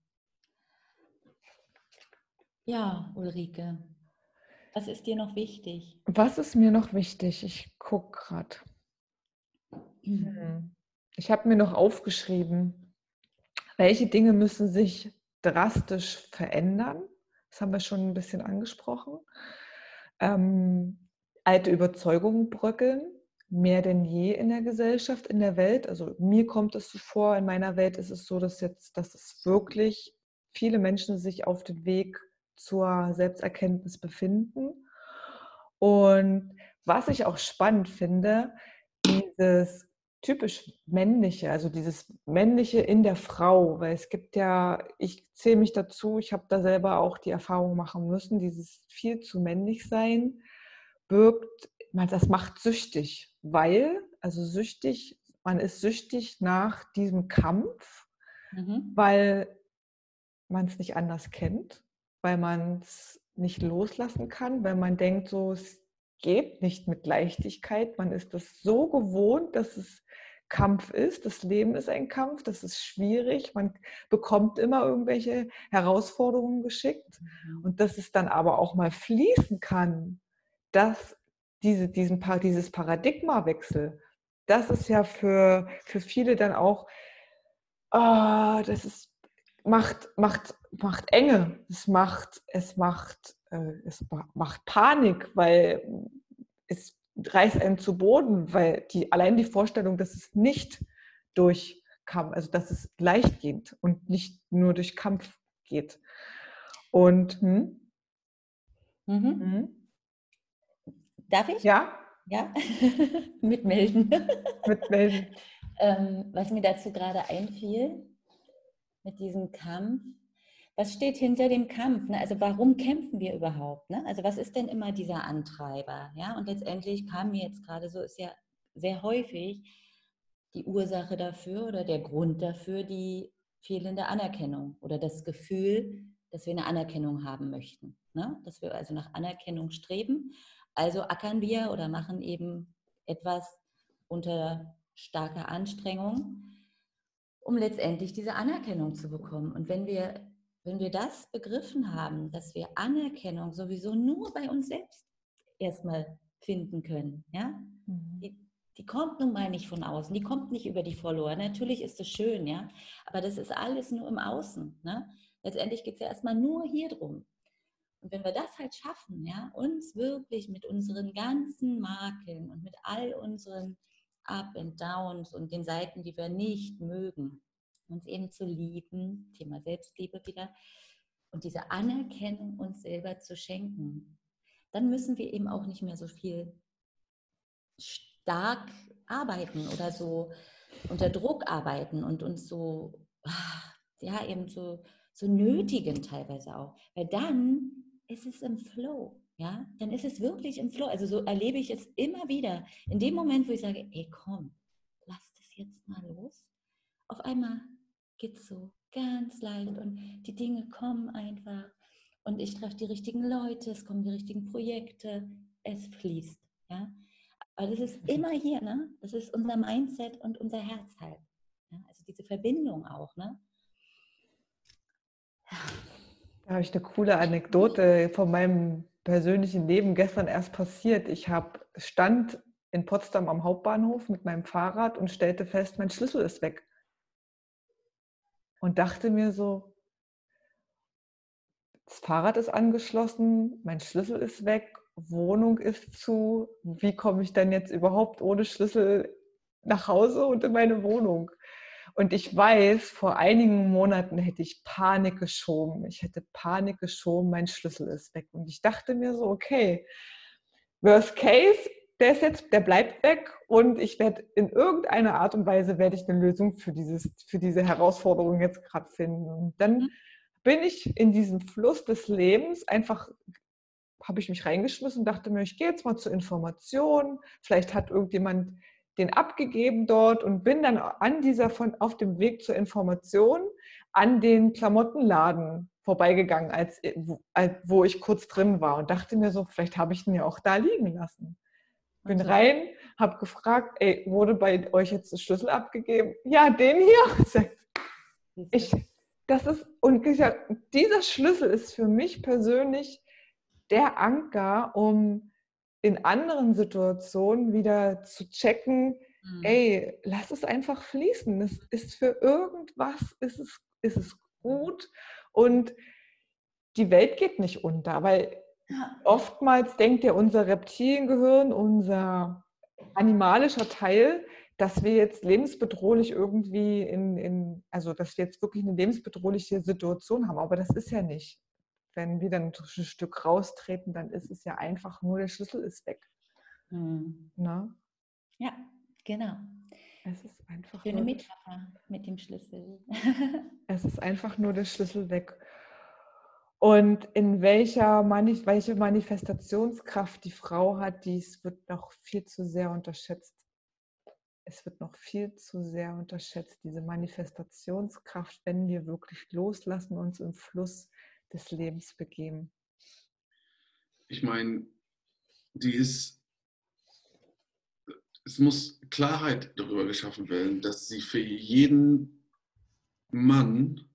[SPEAKER 2] Ja, Ulrike, was ist dir noch wichtig?
[SPEAKER 1] Was ist mir noch wichtig? Ich gucke gerade. Hm. Ich habe mir noch aufgeschrieben, welche Dinge müssen sich drastisch verändern? Das haben wir schon ein bisschen angesprochen. Ähm, alte Überzeugungen bröckeln, mehr denn je in der Gesellschaft, in der Welt. Also mir kommt es so vor, in meiner Welt ist es so, dass jetzt, dass es wirklich viele Menschen sich auf dem Weg zur Selbsterkenntnis befinden. Und was ich auch spannend finde, dieses typisch männliche, also dieses männliche in der Frau, weil es gibt ja, ich zähle mich dazu, ich habe da selber auch die Erfahrung machen müssen, dieses viel zu männlich sein birgt, das macht süchtig, weil, also süchtig, man ist süchtig nach diesem Kampf, mhm. weil man es nicht anders kennt, weil man es nicht loslassen kann, weil man denkt so, geht nicht mit Leichtigkeit. Man ist das so gewohnt, dass es Kampf ist. Das Leben ist ein Kampf, das ist schwierig. Man bekommt immer irgendwelche Herausforderungen geschickt. Mhm. Und dass es dann aber auch mal fließen kann, dass diese, diesen, dieses Paradigmawechsel, das ist ja für, für viele dann auch, oh, das ist, macht, macht, macht Enge, es macht, es macht, äh, es macht Panik, weil es reißt einen zu Boden, weil die, allein die Vorstellung, dass es nicht durch Kampf, also dass es leicht geht und nicht nur durch Kampf geht. Und hm?
[SPEAKER 2] Mhm. Hm? Darf ich?
[SPEAKER 1] Ja.
[SPEAKER 2] Ja, (laughs) mitmelden.
[SPEAKER 1] Mitmelden. (laughs)
[SPEAKER 2] ähm, was mir dazu gerade einfiel, mit diesem Kampf, was steht hinter dem Kampf? Ne? Also warum kämpfen wir überhaupt? Ne? Also was ist denn immer dieser Antreiber? Ja? Und letztendlich kam mir jetzt gerade so, ist ja sehr häufig die Ursache dafür oder der Grund dafür die fehlende Anerkennung oder das Gefühl, dass wir eine Anerkennung haben möchten. Ne? Dass wir also nach Anerkennung streben. Also ackern wir oder machen eben etwas unter starker Anstrengung, um letztendlich diese Anerkennung zu bekommen. Und wenn wir wenn wir das begriffen haben, dass wir Anerkennung sowieso nur bei uns selbst erstmal finden können, ja, mhm. die, die, kommt nun mal nicht von außen, die kommt nicht über die Follower. Natürlich ist es schön, ja, aber das ist alles nur im Außen. Ne? Letztendlich geht es ja erstmal nur hier drum. Und wenn wir das halt schaffen, ja, uns wirklich mit unseren ganzen Makeln und mit all unseren Up and Downs und den Seiten, die wir nicht mögen, uns eben zu lieben, Thema Selbstliebe wieder, und diese Anerkennung uns selber zu schenken, dann müssen wir eben auch nicht mehr so viel stark arbeiten oder so unter Druck arbeiten und uns so, ah, ja, eben so, so nötigen teilweise auch. Weil dann ist es im Flow. Ja, dann ist es wirklich im Flow. Also so erlebe ich es immer wieder. In dem Moment, wo ich sage, ey, komm, lass das jetzt mal los. Auf einmal geht es so ganz leicht und die Dinge kommen einfach und ich treffe die richtigen Leute, es kommen die richtigen Projekte, es fließt. Ja? Aber das ist immer hier, ne? Das ist unser Mindset und unser Herz halt. Ja? Also diese Verbindung auch, ne?
[SPEAKER 1] Da habe ich eine coole Anekdote von meinem persönlichen Leben gestern erst passiert. Ich habe stand in Potsdam am Hauptbahnhof mit meinem Fahrrad und stellte fest, mein Schlüssel ist weg und dachte mir so, das Fahrrad ist angeschlossen, mein Schlüssel ist weg, Wohnung ist zu. Wie komme ich denn jetzt überhaupt ohne Schlüssel nach Hause und in meine Wohnung? Und ich weiß, vor einigen Monaten hätte ich Panik geschoben. Ich hätte Panik geschoben, mein Schlüssel ist weg. Und ich dachte mir so, okay, worst case, der ist jetzt, der bleibt weg und ich werde in irgendeiner Art und Weise werde ich eine Lösung für dieses, für diese Herausforderung jetzt gerade finden. Und dann mhm. bin ich in diesem Fluss des Lebens einfach habe ich mich reingeschmissen und dachte mir, ich gehe jetzt mal zur Information. Vielleicht hat irgendjemand den abgegeben dort und bin dann an dieser von auf dem Weg zur Information an den Klamottenladen vorbeigegangen, als, wo ich kurz drin war und dachte mir so, vielleicht habe ich den ja auch da liegen lassen. Bin also. rein, habe gefragt, ey, wurde bei euch jetzt der Schlüssel abgegeben? Ja, den hier. (laughs) Ich, das ist, und dieser Schlüssel ist für mich persönlich der Anker, um in anderen Situationen wieder zu checken, mhm. ey, lass es einfach fließen. Es ist für irgendwas, ist es, ist es gut und die Welt geht nicht unter, weil Oftmals denkt ja unser Reptiliengehirn, unser animalischer Teil, dass wir jetzt lebensbedrohlich irgendwie in, in, also dass wir jetzt wirklich eine lebensbedrohliche Situation haben. Aber das ist ja nicht. Wenn wir dann ein Stück raustreten, dann ist es ja einfach nur, der Schlüssel ist weg.
[SPEAKER 2] Mhm. Na? Ja, genau.
[SPEAKER 1] Es ist einfach
[SPEAKER 2] Schöne Metapher mit dem Schlüssel. (laughs)
[SPEAKER 1] es ist einfach nur der Schlüssel weg. Und in welcher welche Manifestationskraft die Frau hat, dies wird noch viel zu sehr unterschätzt. Es wird noch viel zu sehr unterschätzt, diese Manifestationskraft, wenn wir wirklich loslassen, uns im Fluss des Lebens begeben.
[SPEAKER 3] Ich meine, die ist, es muss Klarheit darüber geschaffen werden, dass sie für jeden Mann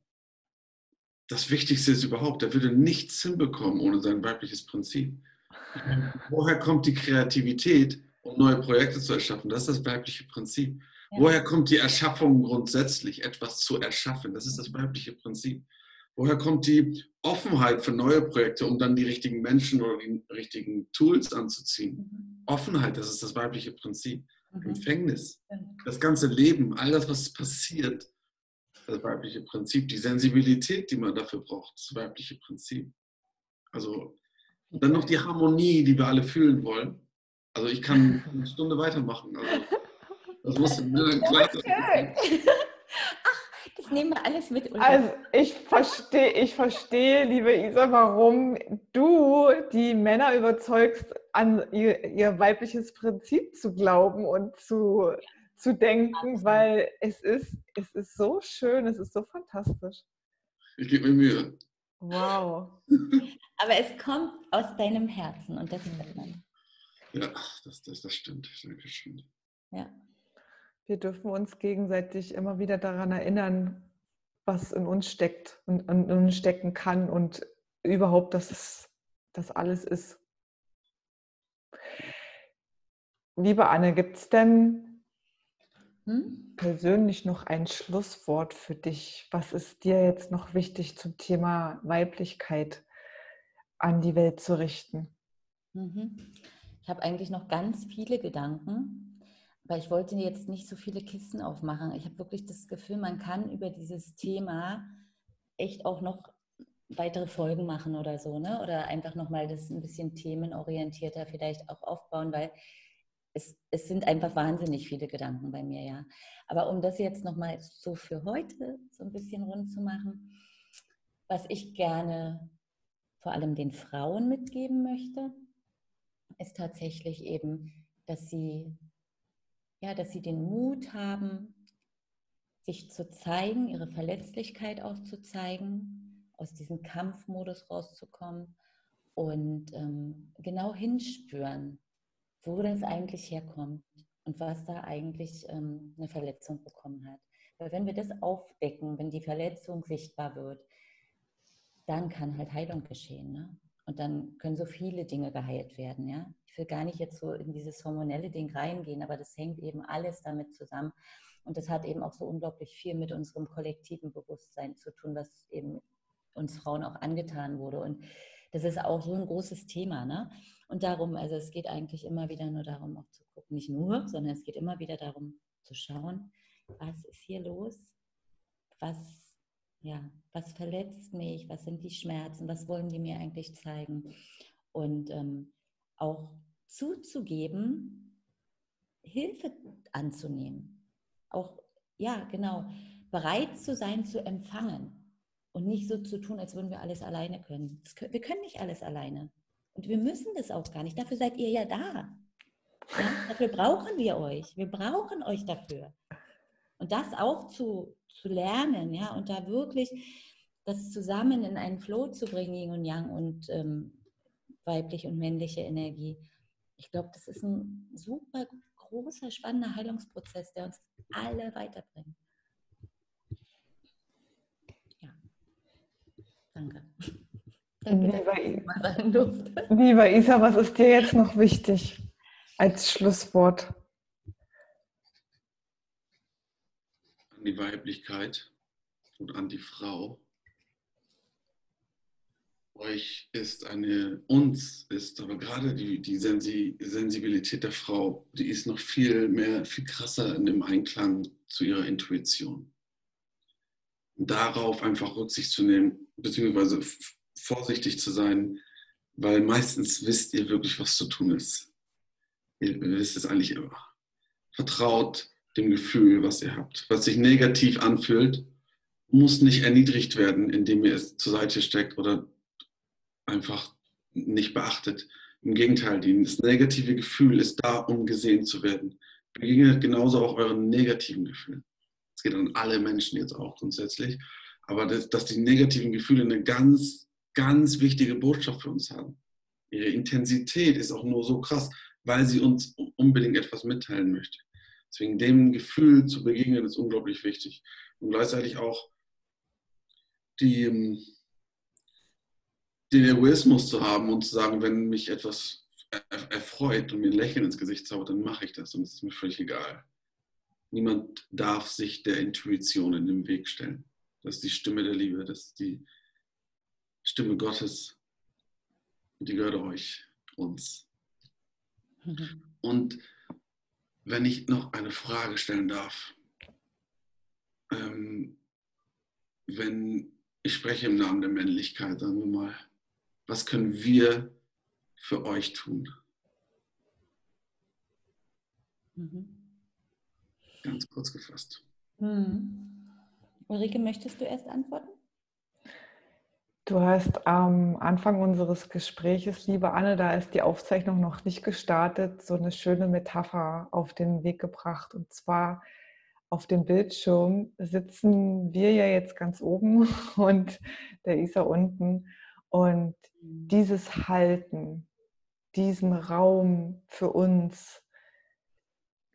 [SPEAKER 3] das Wichtigste ist überhaupt, er würde nichts hinbekommen ohne sein weibliches Prinzip. (laughs) Woher kommt die Kreativität, um neue Projekte zu erschaffen? Das ist das weibliche Prinzip. Ja. Woher kommt die Erschaffung grundsätzlich, etwas zu erschaffen? Das ist das weibliche Prinzip. Woher kommt die Offenheit für neue Projekte, um dann die richtigen Menschen oder die richtigen Tools anzuziehen? Mhm. Offenheit, das ist das weibliche Prinzip. Mhm. Empfängnis, das ganze Leben, all das, was passiert, das weibliche Prinzip. Die Sensibilität, die man dafür braucht, das weibliche Prinzip. Also dann noch die Harmonie, die wir alle fühlen wollen. Also ich kann eine Stunde weitermachen. Also, das muss (laughs)
[SPEAKER 2] mir klar sein. Das nehmen wir alles mit.
[SPEAKER 1] Also ich verstehe, ich verstehe, liebe Isa, warum du die Männer überzeugst, an ihr, ihr weibliches Prinzip zu glauben und zu, zu denken, weil es ist, es ist so schön, es ist so fantastisch.
[SPEAKER 3] Ich gebe mir Mühe.
[SPEAKER 1] Wow. (laughs)
[SPEAKER 2] Aber es kommt aus deinem Herzen und das hört man.
[SPEAKER 3] Ja, das, das, das stimmt. Dankeschön.
[SPEAKER 1] Ja. Wir dürfen uns gegenseitig immer wieder daran erinnern, was in uns steckt und in uns stecken kann und überhaupt, dass es das alles ist. Liebe Anne, gibt es denn hm? persönlich noch ein Schlusswort für dich? Was ist dir jetzt noch wichtig zum Thema Weiblichkeit? an die Welt zu richten.
[SPEAKER 2] Mhm. Ich habe eigentlich noch ganz viele Gedanken, aber ich wollte jetzt nicht so viele Kisten aufmachen. Ich habe wirklich das Gefühl, man kann über dieses Thema echt auch noch weitere Folgen machen oder so, ne? Oder einfach nochmal das ein bisschen themenorientierter vielleicht auch aufbauen, weil es, es sind einfach wahnsinnig viele Gedanken bei mir, ja. Aber um das jetzt nochmal so für heute so ein bisschen rund zu machen, was ich gerne vor allem den Frauen mitgeben möchte, ist tatsächlich eben, dass sie, ja, dass sie den Mut haben, sich zu zeigen, ihre Verletzlichkeit auch zu zeigen, aus diesem Kampfmodus rauszukommen und ähm, genau hinspüren, wo das eigentlich herkommt und was da eigentlich ähm, eine Verletzung bekommen hat. Weil wenn wir das aufdecken, wenn die Verletzung sichtbar wird, dann kann halt Heilung geschehen. Ne? Und dann können so viele Dinge geheilt werden. Ja? Ich will gar nicht jetzt so in dieses hormonelle Ding reingehen, aber das hängt eben alles damit zusammen. Und das hat eben auch so unglaublich viel mit unserem kollektiven Bewusstsein zu tun, was eben uns Frauen auch angetan wurde. Und das ist auch so ein großes Thema. Ne? Und darum, also es geht eigentlich immer wieder nur darum, auch zu gucken, nicht nur, sondern es geht immer wieder darum zu schauen, was ist hier los? Was ja, was verletzt mich, was sind die Schmerzen, was wollen die mir eigentlich zeigen? Und ähm, auch zuzugeben, Hilfe anzunehmen. Auch, ja, genau, bereit zu sein, zu empfangen und nicht so zu tun, als würden wir alles alleine können. können wir können nicht alles alleine. Und wir müssen das auch gar nicht. Dafür seid ihr ja da. Ja? Dafür brauchen wir euch. Wir brauchen euch dafür. Und das auch zu, zu lernen, ja, und da wirklich das zusammen in einen Flow zu bringen, Yin und Yang und ähm, weibliche und männliche Energie. Ich glaube, das ist ein super großer, spannender Heilungsprozess, der uns alle weiterbringt. Ja, danke. (laughs)
[SPEAKER 1] Lieber, lieber Isa, was ist dir jetzt noch wichtig als Schlusswort?
[SPEAKER 3] An die Weiblichkeit und an die Frau. Euch ist eine, uns ist aber gerade die, die Sensi Sensibilität der Frau, die ist noch viel mehr, viel krasser in dem Einklang zu ihrer Intuition. Und darauf einfach Rücksicht zu nehmen, beziehungsweise vorsichtig zu sein, weil meistens wisst ihr wirklich, was zu tun ist. Ihr wisst es eigentlich immer. Vertraut dem Gefühl, was ihr habt. Was sich negativ anfühlt, muss nicht erniedrigt werden, indem ihr es zur Seite steckt oder einfach nicht beachtet. Im Gegenteil, das negative Gefühl ist da, um gesehen zu werden. Begegnet genauso auch euren negativen Gefühlen. Es geht an alle Menschen jetzt auch grundsätzlich. Aber das, dass die negativen Gefühle eine ganz, ganz wichtige Botschaft für uns haben. Ihre Intensität ist auch nur so krass, weil sie uns unbedingt etwas mitteilen möchte. Deswegen dem Gefühl zu begegnen ist unglaublich wichtig. Und gleichzeitig auch die, ähm, den Egoismus zu haben und zu sagen, wenn mich etwas erfreut und mir ein Lächeln ins Gesicht zaubert, dann mache ich das und es ist mir völlig egal. Niemand darf sich der Intuition in den Weg stellen. Das ist die Stimme der Liebe, das ist die Stimme Gottes. Die gehört euch, uns. Mhm. Und wenn ich noch eine Frage stellen darf, ähm, wenn ich spreche im Namen der Männlichkeit, sagen wir mal, was können wir für euch tun? Mhm. Ganz kurz gefasst.
[SPEAKER 2] Mhm. Ulrike, möchtest du erst antworten?
[SPEAKER 1] Du hast am Anfang unseres Gespräches, liebe Anne, da ist die Aufzeichnung noch nicht gestartet, so eine schöne Metapher auf den Weg gebracht. Und zwar auf dem Bildschirm sitzen wir ja jetzt ganz oben (laughs) und der Isa unten. Und dieses Halten, diesen Raum für uns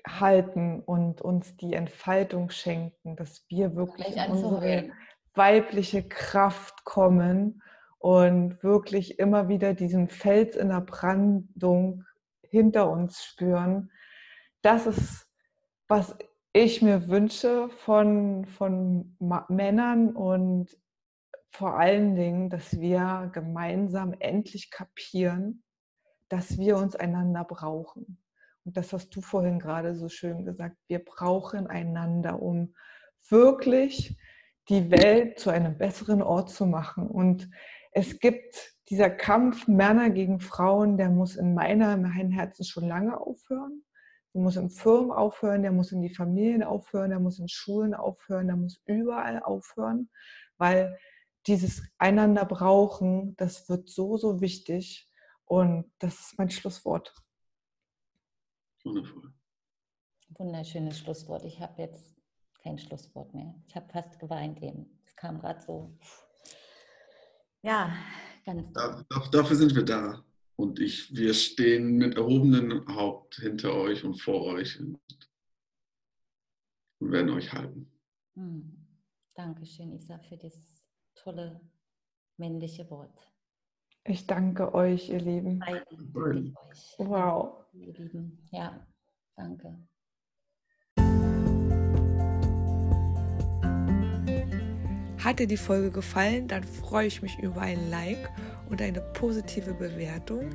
[SPEAKER 1] halten und uns die Entfaltung schenken, dass wir wirklich unsere weibliche Kraft kommen und wirklich immer wieder diesen Fels in der Brandung hinter uns spüren. Das ist, was ich mir wünsche von, von Männern und vor allen Dingen, dass wir gemeinsam endlich kapieren, dass wir uns einander brauchen. Und das hast du vorhin gerade so schön gesagt. Wir brauchen einander, um wirklich die Welt zu einem besseren Ort zu machen. Und es gibt dieser Kampf Männer gegen Frauen, der muss in meiner, in meinem Herzen schon lange aufhören. Der muss in Firmen aufhören, der muss in die Familien aufhören, der muss in Schulen aufhören, der muss überall aufhören, weil dieses einander brauchen, das wird so, so wichtig. Und das ist mein Schlusswort.
[SPEAKER 2] Wundervoll. Wunderschönes Schlusswort. Ich habe jetzt kein Schlusswort mehr. Ich habe fast geweint eben. Es kam gerade so. Ja, ganz.
[SPEAKER 3] Da, dafür sind wir da. Und ich, wir stehen mit erhobenem Haupt hinter euch und vor euch und werden euch halten.
[SPEAKER 2] Hm. Dankeschön, Isa, für das tolle männliche Wort.
[SPEAKER 1] Ich danke euch, ihr Lieben.
[SPEAKER 2] Beiden euch.
[SPEAKER 1] Wow.
[SPEAKER 2] Ihr Lieben. Ja, danke.
[SPEAKER 1] Hat dir die Folge gefallen, dann freue ich mich über ein Like und eine positive Bewertung.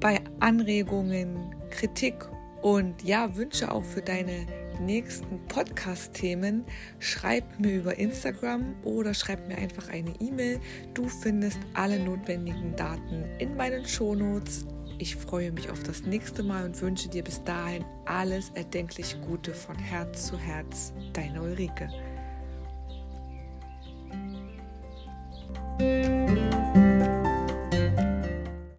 [SPEAKER 1] Bei Anregungen, Kritik und ja, Wünsche auch für deine nächsten Podcast-Themen, schreib mir über Instagram oder schreib mir einfach eine E-Mail. Du findest alle notwendigen Daten in meinen Shownotes. Ich freue mich auf das nächste Mal und wünsche dir bis dahin alles erdenklich Gute von Herz zu Herz. Deine Ulrike. Música